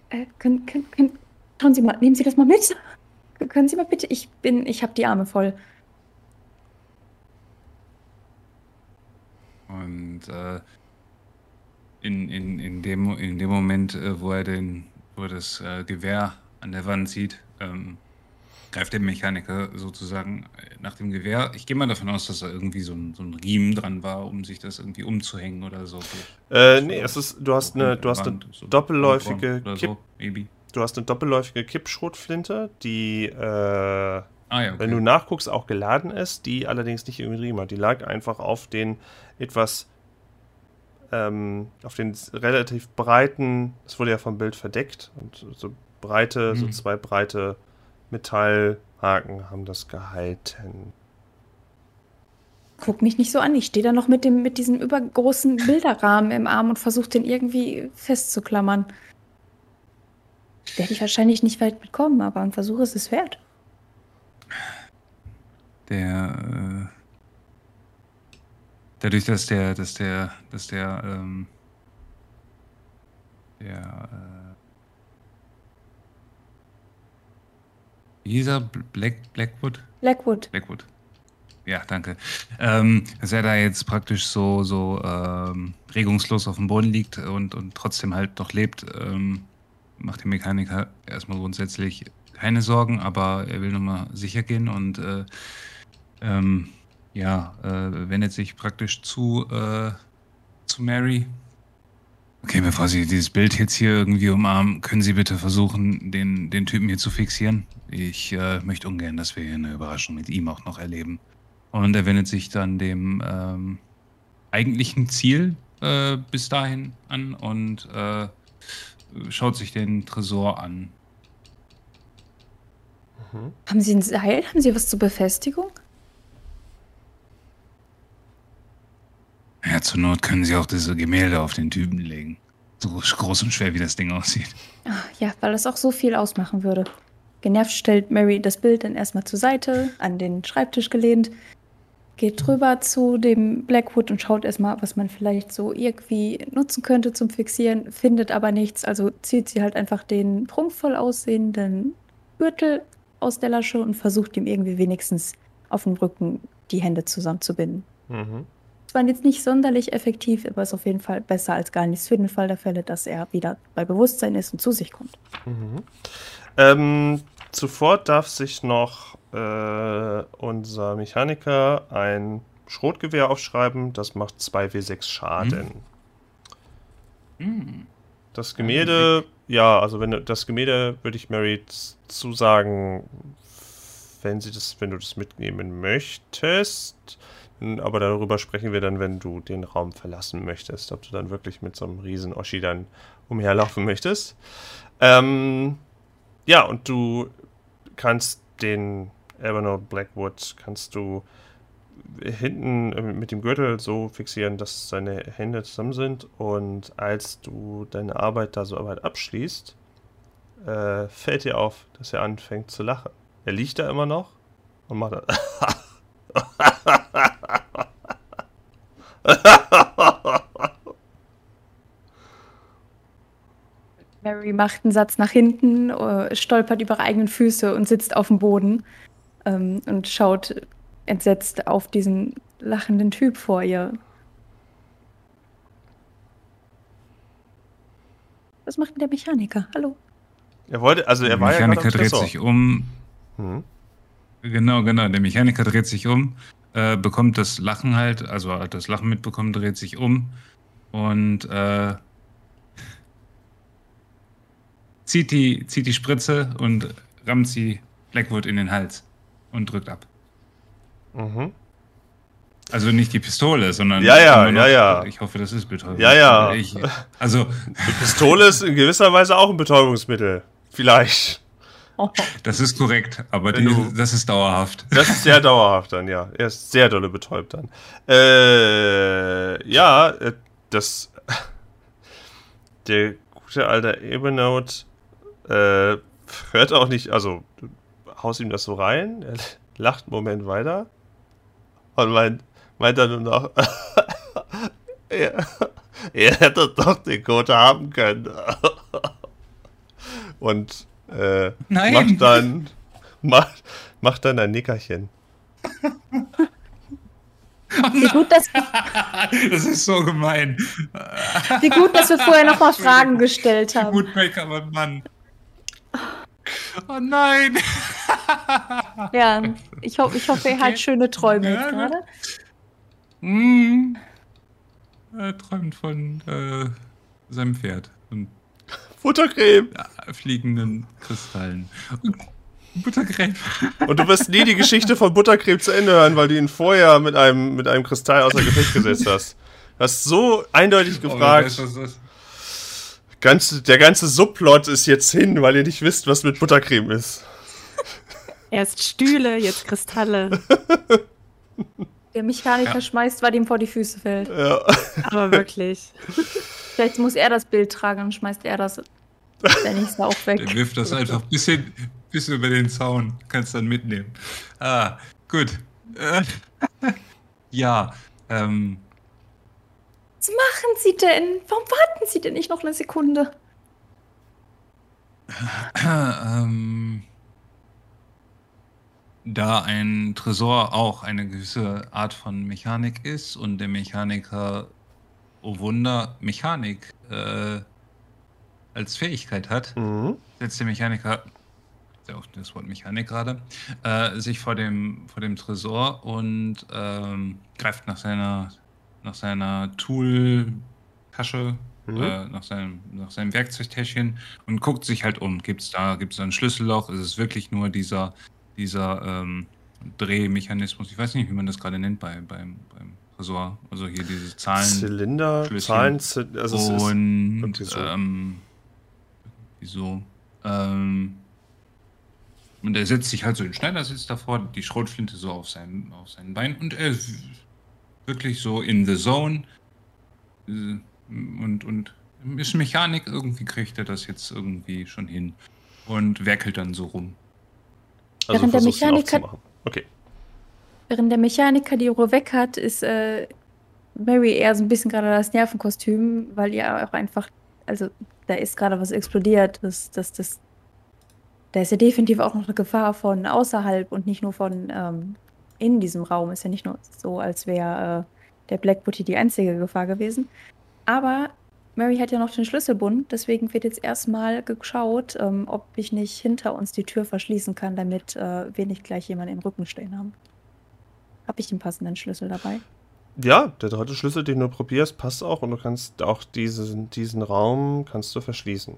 Äh, können, können, können, schauen Sie mal, nehmen Sie das mal mit. Können Sie mal bitte, ich bin, ich habe die Arme voll. Und äh, in, in, in, dem, in dem Moment, äh, wo er den, wo das äh, Gewehr an der Wand sieht, ähm, greift der Mechaniker sozusagen nach dem Gewehr. Ich gehe mal davon aus, dass da irgendwie so ein, so ein Riemen dran war, um sich das irgendwie umzuhängen oder so. Äh, nee, es ist, du hast eine, du hast eine so doppelläufige Kipp, so, maybe. du hast eine doppelläufige Kippschrotflinte, die, äh, Ah ja, okay. wenn du nachguckst, auch geladen ist, die allerdings nicht irgendwie Riemen hat. Die lag einfach auf den etwas, ähm, auf den relativ breiten, es wurde ja vom Bild verdeckt, und so breite, so Mhm. zwei breite Metallhaken haben das gehalten. Guck mich nicht so an. Ich stehe da noch mit, dem, mit diesem übergroßen Bilderrahmen im Arm und versuche den irgendwie festzuklammern. Werde ich wahrscheinlich nicht weit mitkommen, aber ein Versuch ist es wert. der äh, dadurch, dass der, dass der, dass der, ähm, der, äh, er? Black, Blackwood? Blackwood. Blackwood. Ja, danke. Ähm, dass er da jetzt praktisch so, so ähm, regungslos auf dem Boden liegt und, und trotzdem halt noch lebt, ähm, macht der Mechaniker erstmal grundsätzlich keine Sorgen, aber er will nochmal sicher gehen und äh, ähm, ja, äh, wendet sich praktisch zu, äh, zu Mary. Okay, bevor Sie dieses Bild jetzt hier irgendwie umarmen, können Sie bitte versuchen, den, den Typen hier zu fixieren? Ich äh, möchte ungern, dass wir hier eine Überraschung mit ihm auch noch erleben. Und er wendet sich dann dem ähm, eigentlichen Ziel äh, bis dahin an und äh, schaut sich den Tresor an. Haben Sie ein Seil? Haben Sie was zur Befestigung? Ja, zur Not können Sie auch diese Gemälde auf den Typen legen. So groß und schwer, wie das Ding aussieht. Ah, ja, weil das auch so viel ausmachen würde. Genervt stellt Mary das Bild dann erstmal zur Seite, an den Schreibtisch gelehnt, geht drüber zu dem Blackwood und schaut erstmal, was man vielleicht so irgendwie nutzen könnte zum Fixieren, findet aber nichts, also zieht sie halt einfach den prunkvoll aussehenden Gürtel aus der Lasche und versucht ihm irgendwie wenigstens auf dem Rücken die Hände zusammenzubinden. Mhm. Es war jetzt nicht sonderlich effektiv, aber ist auf jeden Fall besser als gar nichts für den Fall der Fälle, dass er wieder bei Bewusstsein ist und zu sich kommt. Mhm. Ähm, zuvor darf sich noch äh, unser Mechaniker ein Schrotgewehr aufschreiben. Das macht 2w6 Schaden. Hm. Das Gemälde, ja, also wenn du, das Gemälde würde ich Mary zusagen, wenn sie das, wenn du das mitnehmen möchtest. Aber darüber sprechen wir dann, wenn du den Raum verlassen möchtest, ob du dann wirklich mit so einem riesen Oschi dann umherlaufen möchtest. Ähm, ja, und du kannst den Evernote Blackwood kannst du hinten äh, mit dem Gürtel so fixieren, dass seine Hände zusammen sind und als du deine Arbeit da so weit abschließt, äh, fällt dir auf, dass er anfängt zu lachen. Er liegt da immer noch und macht Mary macht einen Satz nach hinten, äh, stolpert über ihre eigenen Füße und sitzt auf dem Boden ähm, und schaut entsetzt auf diesen lachenden Typ vor ihr. Was macht denn der Mechaniker? Hallo? Er wollte, also er der war ja Mechaniker am dreht sich um. Hm. Genau, genau. Der Mechaniker dreht sich um, äh, bekommt das Lachen halt, also hat das Lachen mitbekommen, dreht sich um und äh, zieht, die, zieht die Spritze und rammt sie Blackwood in den Hals und drückt ab. Mhm. Also nicht die Pistole, sondern. Ja, ja, ja, ja. Ich hoffe, das ist Betäubung. Ja, ja. Ich, also, Die Pistole ist in gewisser Weise auch ein Betäubungsmittel. Vielleicht. das ist korrekt, aber die, du- das ist dauerhaft. Das ist sehr dauerhaft dann, ja. Er ist sehr dolle betäubt dann. Äh, ja, äh, das. Der gute alte Evernote äh, hört auch nicht, also du haust ihm das so rein, er lacht einen Moment weiter und meint, meint dann nur noch, er, er hätte doch den Code haben können. und äh, Nein. macht dann macht, macht dann ein Nickerchen. Wie gut, dass, Das ist so gemein. wie gut, dass wir vorher nochmal Fragen gestellt haben. Gut, Make aber Mann. Oh nein. Ja, ich, ho ich hoffe, er hat schöne Träume Ja, jetzt gerade. Mm. Er träumt von äh, seinem Pferd und Futtercreme. äh, fliegenden Kristallen. Buttercreme. Und du wirst nie die Geschichte von Buttercreme zu Ende hören, weil du ihn vorher mit einem, mit einem Kristall außer Gefecht gesetzt hast. Du hast so eindeutig Oh, gefragt. weiß, was das- Ganze, der ganze Subplot ist jetzt hin, weil ihr nicht wisst, was mit Buttercreme ist. Erst Stühle, jetzt Kristalle. Der Mechaniker Ja. schmeißt, weil ihm vor die Füße fällt. Ja. Aber wirklich. Vielleicht muss er das Bild tragen und schmeißt er das der nächste auch weg. Der wirft das einfach ein bisschen, bisschen über den Zaun. Kannst dann mitnehmen. Ah, gut. Äh, ja, ähm, Was machen Sie denn? Warum warten Sie denn nicht noch eine Sekunde? ähm, da ein Tresor auch eine gewisse Art von Mechanik ist und der Mechaniker, oh Wunder, Mechanik äh, als Fähigkeit hat, Mhm. setzt der Mechaniker, ja auch das Wort Mechanik gerade, äh, sich vor dem, vor dem Tresor und ähm, greift nach seiner nach seiner Tool-Tasche, Mhm. äh, nach, seinem, nach seinem Werkzeugtäschchen und guckt sich halt um. Gibt es da, gibt's da ein Schlüsselloch? Ist es wirklich nur dieser, dieser ähm, Drehmechanismus? Ich weiß nicht, wie man das gerade nennt bei, beim, beim Tresor. Also hier diese Zahlen. Zylinder. Zahlen, also und so. ähm, wieso? Ähm, und er setzt sich halt so in Schneidersitz davor, die Schrotflinte so auf seinem auf seinen Bein und er ist wirklich so in the zone äh, und und ist Mechanik irgendwie kriegt er das jetzt irgendwie schon hin und werkelt dann so rum. also Während der Mechaniker- aufzumachen. Okay. Während der Mechaniker die Ruhe weg hat, ist äh, Mary eher so ein bisschen gerade das Nervenkostüm, weil ihr auch einfach, also da ist gerade was explodiert. Das, das, das, da ist ja definitiv auch noch eine Gefahr von außerhalb und nicht nur von ähm, in diesem Raum. Ist ja nicht nur so, als wäre äh, der Black Booty die einzige Gefahr gewesen. Aber Mary hat ja noch den Schlüsselbund, deswegen wird jetzt erstmal geschaut, ähm, ob ich nicht hinter uns die Tür verschließen kann, damit äh, wir nicht gleich jemanden im Rücken stehen haben. Habe ich den passenden Schlüssel dabei? Ja, der dritte Schlüssel, den du probierst, passt auch und du kannst auch diesen, diesen Raum kannst du verschließen.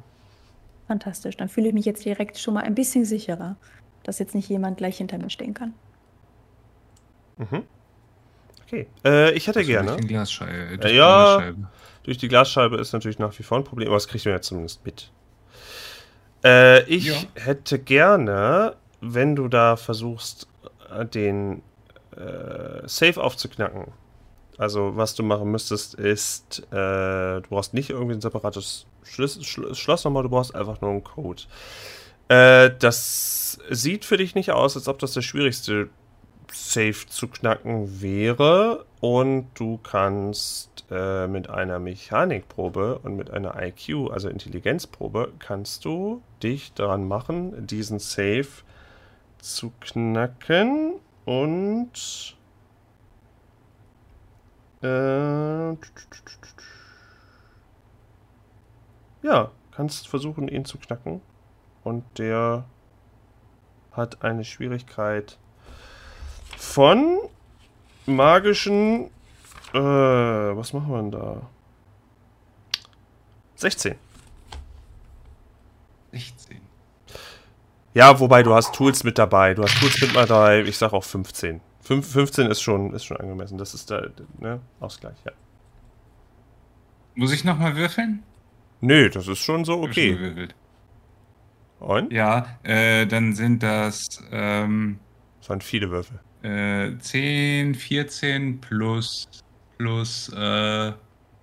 Fantastisch. Dann fühle ich mich jetzt direkt schon mal ein bisschen sicherer, dass jetzt nicht jemand gleich hinter mir stehen kann. Mhm. Okay. Äh, ich hätte Also gerne. durch den Glasscheibe, äh, Äh, durch die ja. Glasscheibe. Durch die Glasscheibe ist natürlich nach wie vor ein Problem, aber das kriegt man ja zumindest mit. Äh, ich Ja. hätte gerne, wenn du da versuchst, äh, den äh, Safe aufzuknacken. Also, was du machen müsstest, ist, äh, du brauchst nicht irgendwie ein separates Schlüs Schl Schloss nochmal, du brauchst einfach nur einen Code. Äh, das sieht für dich nicht aus, als ob das der schwierigste Safe zu knacken wäre. Und du kannst äh, mit einer Mechanikprobe und mit einer IQ, also Intelligenzprobe, kannst du dich daran machen, diesen Safe zu knacken. Und äh, ja, kannst versuchen, ihn zu knacken. Und der hat eine Schwierigkeit von magischen. Äh, was machen wir denn da? 16. 16. Ja, wobei du hast Tools mit dabei. Du hast Tools mit dabei. Ich sag auch 15. Fünf- 15 ist schon, ist schon angemessen. Das ist der ne? Ausgleich, ja. Muss ich nochmal würfeln? Nö, das ist schon so schon okay. gewürfelt. Und? Ja, äh, dann sind das ähm, Das waren viele Würfel. äh, 10, 14 plus, plus äh,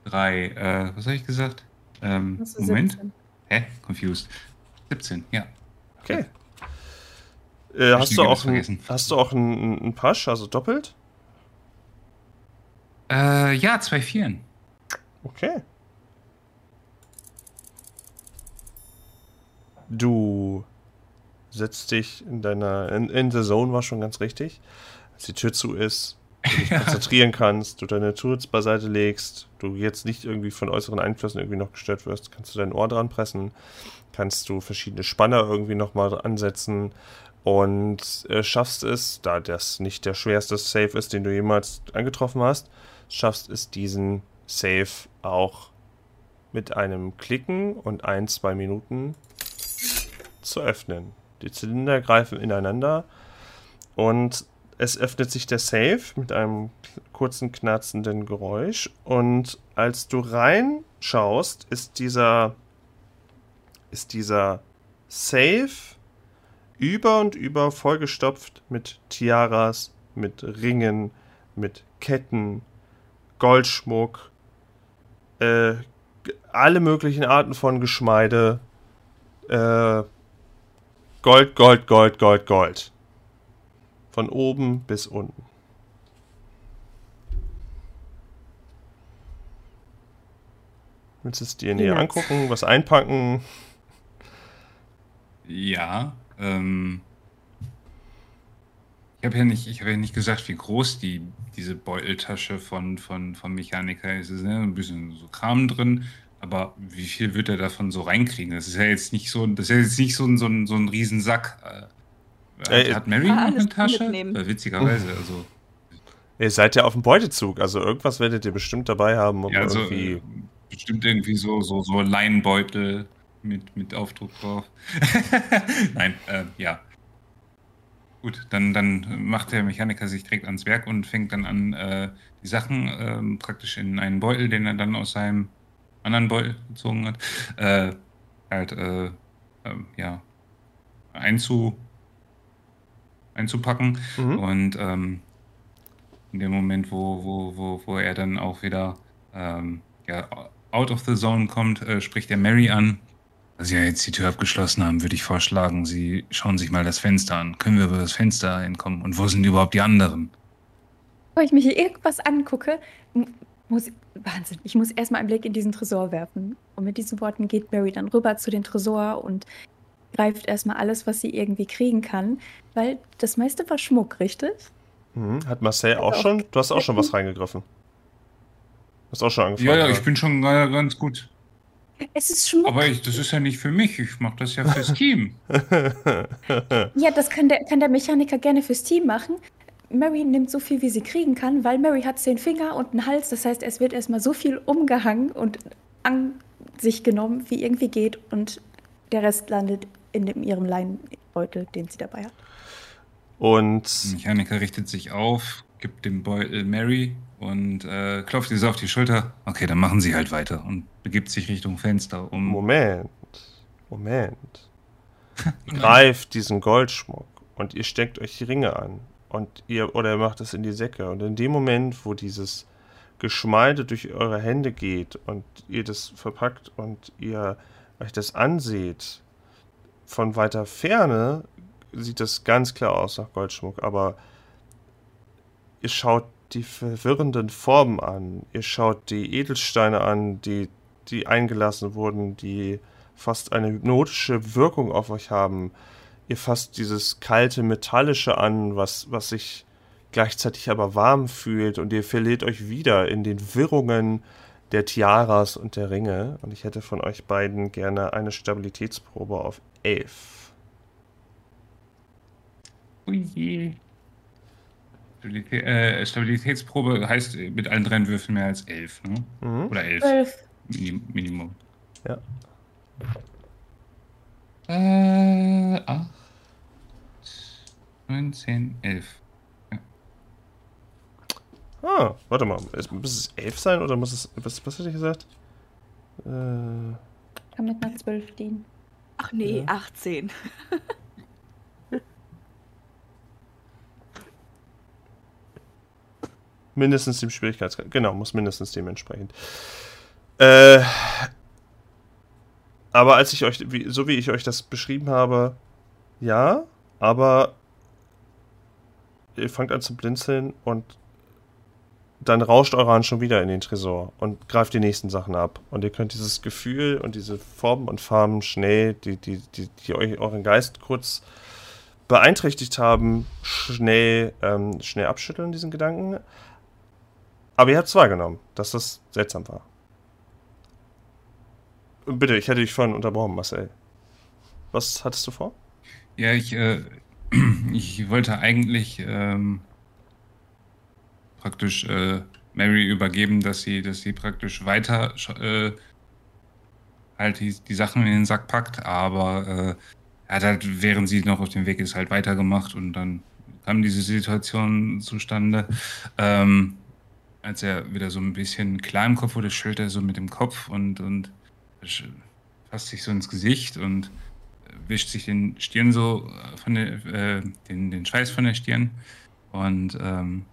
3. Äh, was habe ich gesagt? Ähm, ist Moment. 17. Hä? Confused. 17, ja. Okay. Äh, hast, du auch ein, hast du auch einen einen Pasch, also doppelt? Äh, ja, zwei Vieren. Okay. Du setzt dich in deiner. In, in the Zone war schon ganz richtig. Als die Tür zu ist, du dich konzentrieren kannst, du deine Tools beiseite legst, du jetzt nicht irgendwie von äußeren Einflüssen irgendwie noch gestört wirst, kannst du dein Ohr dran pressen, kannst du verschiedene Spanner irgendwie nochmal ansetzen und äh, schaffst es, da das nicht der schwerste Save ist, den du jemals angetroffen hast, schaffst es diesen Save auch mit einem Klicken und ein, zwei Minuten zu öffnen. Die Zylinder greifen ineinander und es öffnet sich der Safe mit einem kurzen knarzenden Geräusch und als du reinschaust, ist dieser ist dieser Safe über und über vollgestopft mit Tiaras, mit Ringen, mit Ketten, Goldschmuck, äh, alle möglichen Arten von Geschmeide, äh, Gold, Gold, Gold, Gold, Gold. Von oben bis unten. Willst du es dir näher angucken, was einpacken? Ja, ähm. Ich habe ja, nicht- ich hab ja nicht gesagt, wie groß die, diese Beuteltasche von, von, von Mechaniker ist. Es ist ja ein bisschen so Kram drin, aber wie viel wird er davon so reinkriegen? Das ist ja jetzt nicht so, das ist ja jetzt nicht so ein, so ein, so ein Riesensack. Äh, Äh, hat Mary Ah, noch eine Tasche? mitnehmen. Äh, witzigerweise, also. Ihr seid ja auf dem Beutezug, also irgendwas werdet ihr bestimmt dabei haben, um Ja, also irgendwie. äh, bestimmt irgendwie so, so, so Leinbeutel mit, mit Aufdruck drauf. Nein, äh, ja. Gut, dann, dann macht der Mechaniker sich direkt ans Werk und fängt dann an, äh, die Sachen ähm, praktisch in einen Beutel, den er dann aus seinem anderen Beutel gezogen hat, äh, halt, äh, ähm, ja, einzu, einzupacken. Mhm. Und ähm, in dem Moment, wo, wo, wo, wo er dann auch wieder ähm, ja, out of the zone kommt, äh, spricht er Mary an. Da Sie ja jetzt die Tür abgeschlossen haben, würde ich vorschlagen, Sie schauen sich mal das Fenster an. Können wir über das Fenster entkommen? Und wo sind überhaupt die anderen? Bevor ich mich hier irgendwas angucke, mu- muss. Wahnsinn, ich muss erstmal einen Blick in diesen Tresor werfen. Und mit diesen Worten geht Mary dann rüber zu den Tresor und greift erstmal alles, was sie irgendwie kriegen kann. Weil das meiste war Schmuck, richtig? Mhm. Hat Marcel auch auch schon? Du hast auch schon was reingegriffen. Du hast auch schon angefangen. Ja, ja, ich bin schon ga- ganz gut. Es ist Schmuck. Aber ich, das ist ja nicht für mich. Ich mache das ja fürs Team. Ja, das kann der, kann der Mechaniker gerne fürs Team machen. Mary nimmt so viel, wie sie kriegen kann, weil Mary hat zehn Finger und einen Hals. Das heißt, es wird erstmal so viel umgehangen und an sich genommen, wie irgendwie geht. Und der Rest landet in dem, ihrem Leinbeutel, den sie dabei hat. Der Und Mechaniker richtet sich auf, gibt dem Beutel Mary und äh, klopft ihr so auf die Schulter. Okay, dann machen Sie halt weiter und begibt sich Richtung Fenster, um Moment. Moment. Greift diesen Goldschmuck und ihr steckt euch die Ringe an. Und ihr, oder ihr macht es in die Säcke. Und in dem Moment, wo dieses Geschmeide durch eure Hände geht und ihr das verpackt und ihr euch das anseht, von weiter Ferne sieht das ganz klar aus nach Goldschmuck, aber ihr schaut die verwirrenden Formen an, ihr schaut die Edelsteine an, die, die eingelassen wurden, die fast eine hypnotische Wirkung auf euch haben. Ihr fasst dieses kalte Metallische an, was, was sich gleichzeitig aber warm fühlt und ihr verliert euch wieder in den Wirrungen der Tiaras und der Ringe. Und ich hätte von euch beiden gerne eine Stabilitätsprobe auf 11. Ui. Stabilitä äh, Stabilitätsprobe heißt mit allen drei Würfeln mehr als elf, ne? Mhm. Oder elf. Zwölf. Minim Minimum. Ja. Äh, acht, neun, zehn, elf. Ah, warte mal. Es, muss es 11 sein oder muss es. Was, was hatte ich gesagt? Äh, Kann mit einer Zwölf dienen. Ach nee, Ja. 18. mindestens dem Schwierigkeitsgrad. Genau, muss mindestens dementsprechend. Äh, aber als ich euch, wie, so wie ich euch das beschrieben habe, ja, aber ihr fangt an zu blinzeln und dann rauscht eure Hand schon wieder in den Tresor und greift die nächsten Sachen ab. Und ihr könnt dieses Gefühl und diese Formen und Farben schnell, die, die, die, die euch euren Geist kurz beeinträchtigt haben, schnell, ähm, schnell abschütteln, diesen Gedanken. Aber ihr habt es wahrgenommen, dass das seltsam war. Bitte, ich hätte dich vorhin unterbrochen, Marcel. Was hattest du vor? Ja, ich, äh, ich wollte eigentlich ähm, praktisch äh, Mary übergeben, dass sie, dass sie praktisch weiter äh, halt die, die Sachen in den Sack packt, aber äh, er hat halt, während sie noch auf dem Weg ist, halt weitergemacht und dann kam diese Situation zustande. Ähm, als er wieder so ein bisschen klar im Kopf wurde, schüttelt er so mit dem Kopf und, und fasst sich so ins Gesicht und wischt sich den Stirn so äh, von der, äh, den, den Schweiß von der Stirn und ähm,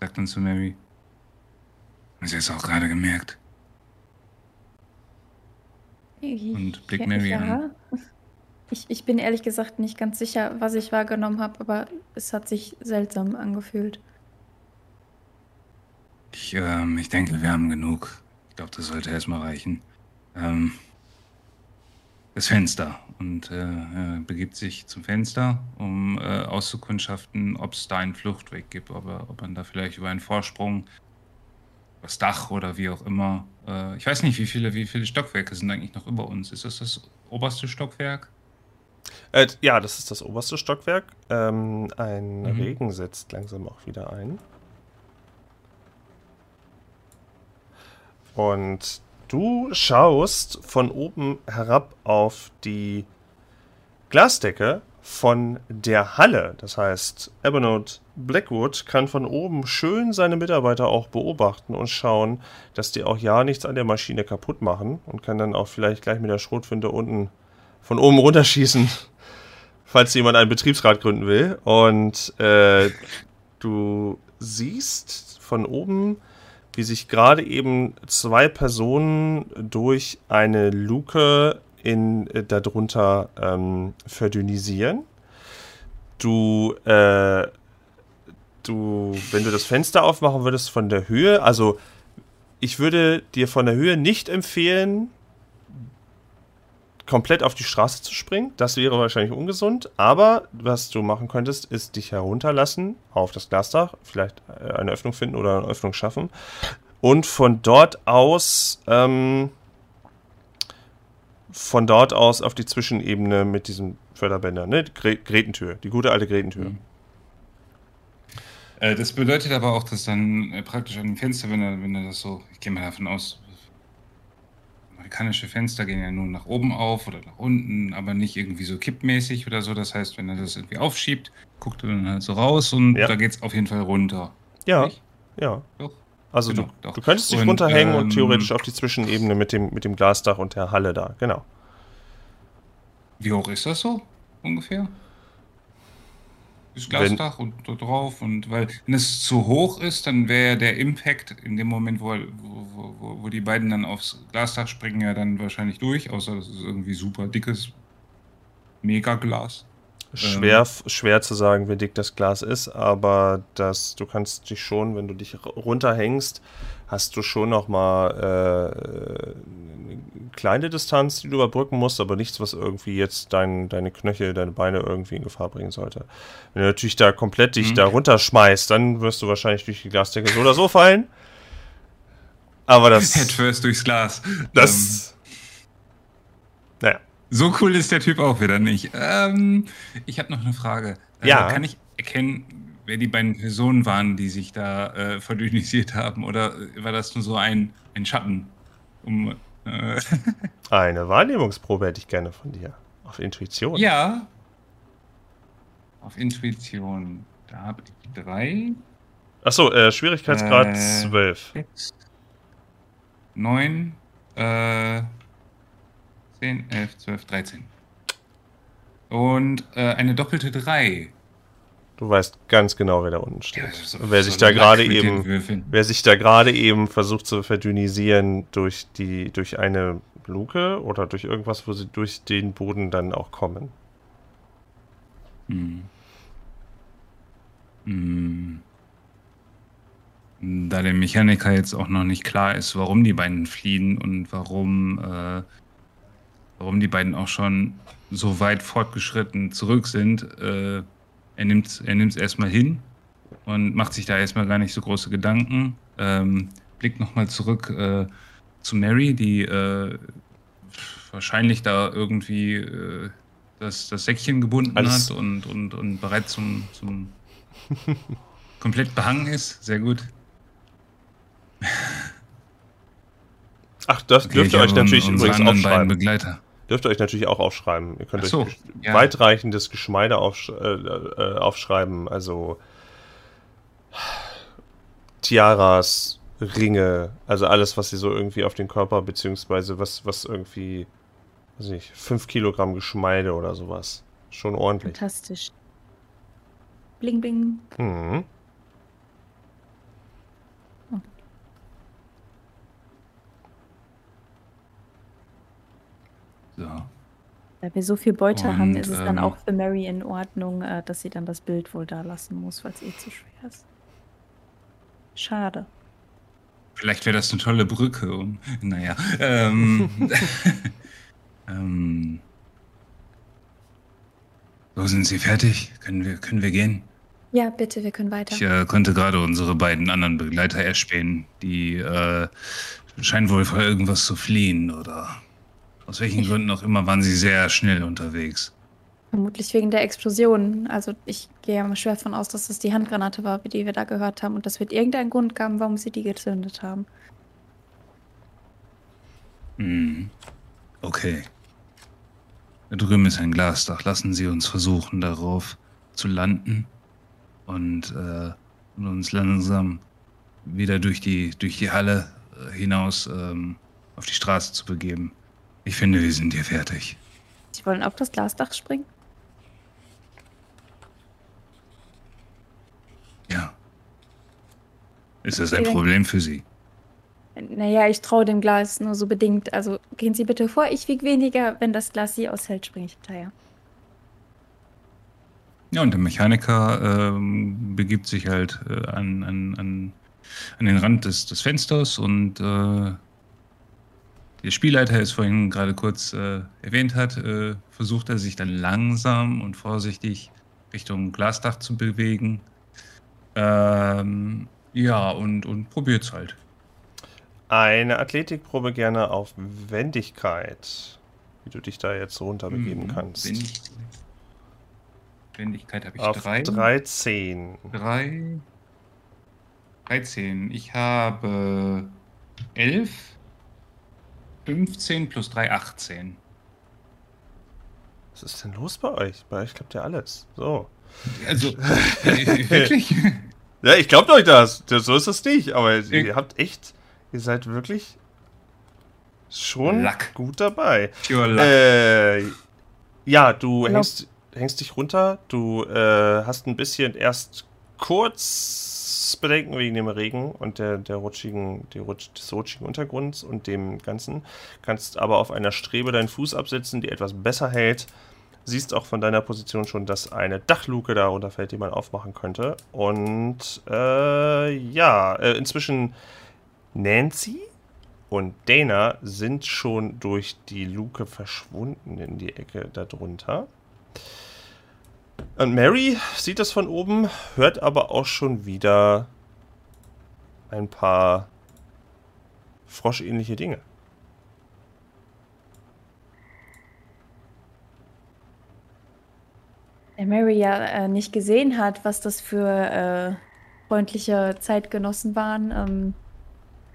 sagt dann zu Mary, Sie es auch gerade gemerkt? Und blickt Mary ja. an. Ich, ich bin ehrlich gesagt nicht ganz sicher, was ich wahrgenommen habe, aber es hat sich seltsam angefühlt. Ich, ähm, ich denke, wir haben genug. Ich glaube, das sollte erstmal reichen. Ähm, das Fenster. Und äh, er begibt sich zum Fenster, um äh, auszukundschaften, ob es da einen Fluchtweg gibt, ob, er, ob man da vielleicht über einen Vorsprung, das Dach oder wie auch immer. Äh, ich weiß nicht, wie viele, wie viele Stockwerke sind eigentlich noch über uns. Ist das das oberste Stockwerk? Äh, ja, das ist das oberste Stockwerk. Ähm, ein Mhm. Regen setzt langsam auch wieder ein. Und du schaust von oben herab auf die Glasdecke von der Halle. Das heißt, Evernote Blackwood kann von oben schön seine Mitarbeiter auch beobachten und schauen, dass die auch ja nichts an der Maschine kaputt machen und kann dann auch vielleicht gleich mit der Schrotflinte unten von oben runterschießen, falls jemand einen Betriebsrat gründen will. Und äh, du siehst von oben, wie sich gerade eben zwei Personen durch eine Luke in äh, darunter ähm, verdünnisieren. Du, äh, du, wenn du das Fenster aufmachen würdest von der Höhe, also ich würde dir von der Höhe nicht empfehlen, komplett auf die Straße zu springen. Das wäre wahrscheinlich ungesund. Aber was du machen könntest, ist dich herunterlassen auf das Glasdach, vielleicht äh, eine Öffnung finden oder eine Öffnung schaffen. Und von dort aus ähm, von dort aus auf die Zwischenebene mit diesem Förderbänder, ne? Gre Gretentür, die gute alte Gretentür. Mhm. Äh, das bedeutet aber auch, dass dann äh, praktisch an dem Fenster, wenn er, wenn er das so, ich gehe mal davon aus, amerikanische Fenster gehen ja nur nach oben auf oder nach unten, aber nicht irgendwie so kippmäßig oder so. Das heißt, wenn er das irgendwie aufschiebt, guckt er dann halt so raus und ja. da geht es auf jeden Fall runter. Ja. Nicht? Ja. Doch. Also genau, du, du, könntest dich und, runterhängen ähm, und theoretisch auf die Zwischenebene mit dem, mit dem Glasdach und der Halle da, genau. Wie hoch ist das so ungefähr? Das Glasdach wenn, und da drauf und weil wenn es zu hoch ist, dann wäre der Impact in dem Moment, wo, wo, wo, wo, die beiden dann aufs Glasdach springen, ja dann wahrscheinlich durch, außer das ist irgendwie super dickes Megaglas. Schwer, ähm, schwer zu sagen, wie dick das Glas ist, aber das, du kannst dich schon, wenn du dich runterhängst, hast du schon noch mal äh, eine kleine Distanz, die du überbrücken musst, aber nichts, was irgendwie jetzt dein, deine Knöchel, deine Beine irgendwie in Gefahr bringen sollte. Wenn du natürlich da komplett dich mhm. da runterschmeißt, dann wirst du wahrscheinlich durch die Glasdecke so oder so fallen. Aber das. Head first durchs Glas. Das. Ähm. Naja. So cool ist der Typ auch wieder nicht. Ähm, ich habe noch eine Frage. Äh, ja. Kann ich erkennen, wer die beiden Personen waren, die sich da äh, verdünnisiert haben? Oder war das nur so ein, ein Schatten? Um, äh Eine Wahrnehmungsprobe hätte ich gerne von dir. Auf Intuition. Ja. Auf Intuition. Da habe ich drei. Achso, äh, Schwierigkeitsgrad äh, 12. 6, 9, äh, 10, 11, 12, 13. Und äh, eine doppelte 3. Du weißt ganz genau, wer da unten steht. Ja, so, wer sich so da gerade eben, wer sich da gerade eben versucht zu verdünnisieren durch die, durch eine Luke oder durch irgendwas, wo sie durch den Boden dann auch kommen. Hm. Hm. Da der Mechaniker jetzt auch noch nicht klar ist, warum die beiden fliehen und warum äh, warum die beiden auch schon so weit fortgeschritten zurück sind. Äh, er nimmt er es erstmal hin und macht sich da erstmal gar nicht so große Gedanken. Ähm, blickt nochmal zurück äh, zu Mary, die äh, wahrscheinlich da irgendwie äh, das, das Säckchen gebunden Alles. hat und, und, und bereit zum, zum komplett behangen ist. Sehr gut. Ach, das okay, dürft ihr euch natürlich übrigens aufschreiben. Begleiter. Dürft ihr euch natürlich auch aufschreiben. Ihr könnt so, euch ja. weitreichendes Geschmeide aufsch äh, äh, aufschreiben, also Tiaras, Ringe, also alles, was sie so irgendwie auf den Körper, beziehungsweise was, was irgendwie, weiß nicht, 5 Kilogramm Geschmeide oder sowas. Schon ordentlich. Fantastisch. Bling, bling. Mhm. So. Da wir so viel Beute Und, haben, ist es ähm, dann auch für Mary in Ordnung, äh, dass sie dann das Bild wohl da lassen muss, weil es eh zu schwer ist. Schade. Vielleicht wäre das eine tolle Brücke. Um, naja. Ähm, ähm, so sind Sie fertig? Können wir, können wir gehen? Ja, bitte, wir können weiter. Ich äh, konnte gerade unsere beiden anderen Begleiter erspähen. Die äh, scheinen wohl vor irgendwas zu fliehen oder aus welchen Gründen auch immer waren sie sehr schnell unterwegs. Vermutlich wegen der Explosion. Also ich gehe mal schwer davon aus, dass das die Handgranate war, die wir da gehört haben. Und das wird irgendeinen Grund geben, warum sie die gezündet haben. Hm. Okay. Da drüben ist ein Glasdach. Lassen Sie uns versuchen, darauf zu landen und, äh, und uns langsam wieder durch die, durch die Halle äh, hinaus ähm, auf die Straße zu begeben. Ich finde, wir sind hier fertig. Sie wollen auf das Glasdach springen? Ja. Ist das ein Okay. Problem für Sie? Naja, ich traue dem Glas nur so bedingt. Also gehen Sie bitte vor, ich wiege weniger. Wenn das Glas Sie aushält, springe ich hinterher. Ja, und der Mechaniker ähm, begibt sich halt äh, an, an, an, an den Rand des, des Fensters und äh, der Spielleiter, der es vorhin gerade kurz äh, erwähnt hat, äh, versucht er sich dann langsam und vorsichtig Richtung Glasdach zu bewegen. Ähm, ja, und, und probiert's halt. Eine Athletikprobe gerne auf Wendigkeit. Wie du dich da jetzt runterbegeben Mhm. kannst. Wendig Wendigkeit habe ich auf drei. 13. Drei. 13. Ich habe 11. 15 plus 3, 18. Was ist denn los bei euch? Bei euch klappt ja alles. So. Also, äh, wirklich? Ja, ich glaubt euch das. das. So ist es nicht. Aber Ich- ihr habt echt, ihr seid wirklich schon Luck. gut dabei. Pure luck. Äh, ja, du Glaub- hängst, hängst dich runter. Du äh, hast ein bisschen erst kurz Bedenken wegen dem Regen und der, der rutschigen, der Rutsch, des rutschigen Untergrunds und dem Ganzen. Kannst aber auf einer Strebe deinen Fuß absetzen, die etwas besser hält. Siehst auch von deiner Position schon, dass eine Dachluke da runterfällt, die man aufmachen könnte. Und äh, ja, äh, inzwischen Nancy und Dana sind schon durch die Luke verschwunden in die Ecke darunter. Und Mary sieht das von oben, hört aber auch schon wieder ein paar froschähnliche Dinge. Der Mary ja äh, nicht gesehen hat, was das für äh, freundliche Zeitgenossen waren, ähm,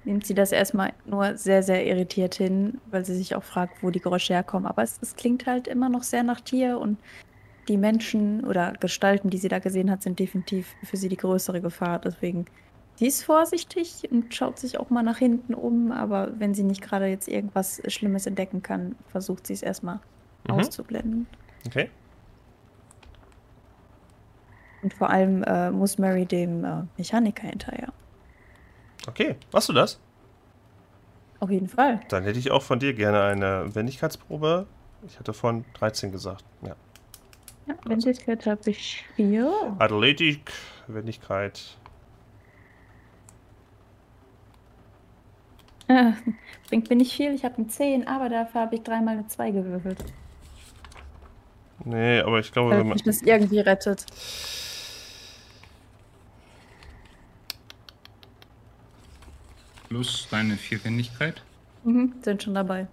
nimmt sie das erstmal nur sehr, sehr irritiert hin, weil sie sich auch fragt, wo die Geräusche herkommen. Aber es, es klingt halt immer noch sehr nach Tier und die Menschen oder Gestalten, die sie da gesehen hat, sind definitiv für sie die größere Gefahr. Deswegen, sie ist vorsichtig und schaut sich auch mal nach hinten um, aber wenn sie nicht gerade jetzt irgendwas Schlimmes entdecken kann, versucht sie es erstmal Mhm. auszublenden. Okay. Und vor allem äh, muss Mary dem äh, Mechaniker hinterher. Okay, machst du das? Auf jeden Fall. Dann hätte ich auch von dir gerne eine Wendigkeitsprobe. Ich hatte von 13 gesagt. Ja. Ja, Wendigkeit habe ich vier. Athletik, Wendigkeit. Äh, bringt mir nicht viel. Ich habe eine 10, aber dafür habe ich dreimal eine 2 gewürfelt. Nee, aber ich glaube, Weil wenn man. mich das irgendwie rettet. Plus deine Vierwendigkeit. Mhm, sind schon dabei.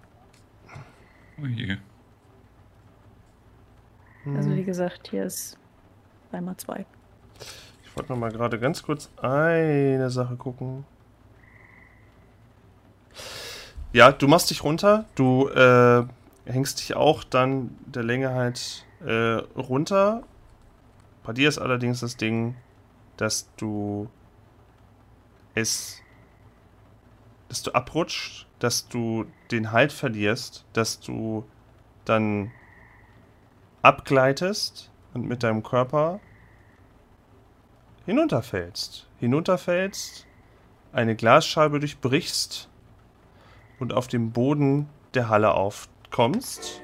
Oh je. Also wie gesagt, hier ist dreimal 2. Ich wollte noch mal gerade ganz kurz eine Sache gucken. Ja, du machst dich runter. Du äh, hängst dich auch dann der Länge halt äh, runter. Bei dir ist allerdings das Ding, dass du es, dass du abrutscht, dass du den Halt verlierst, dass du dann abgleitest und mit deinem Körper hinunterfällst. Hinunterfällst, eine Glasscheibe durchbrichst und auf dem Boden der Halle aufkommst.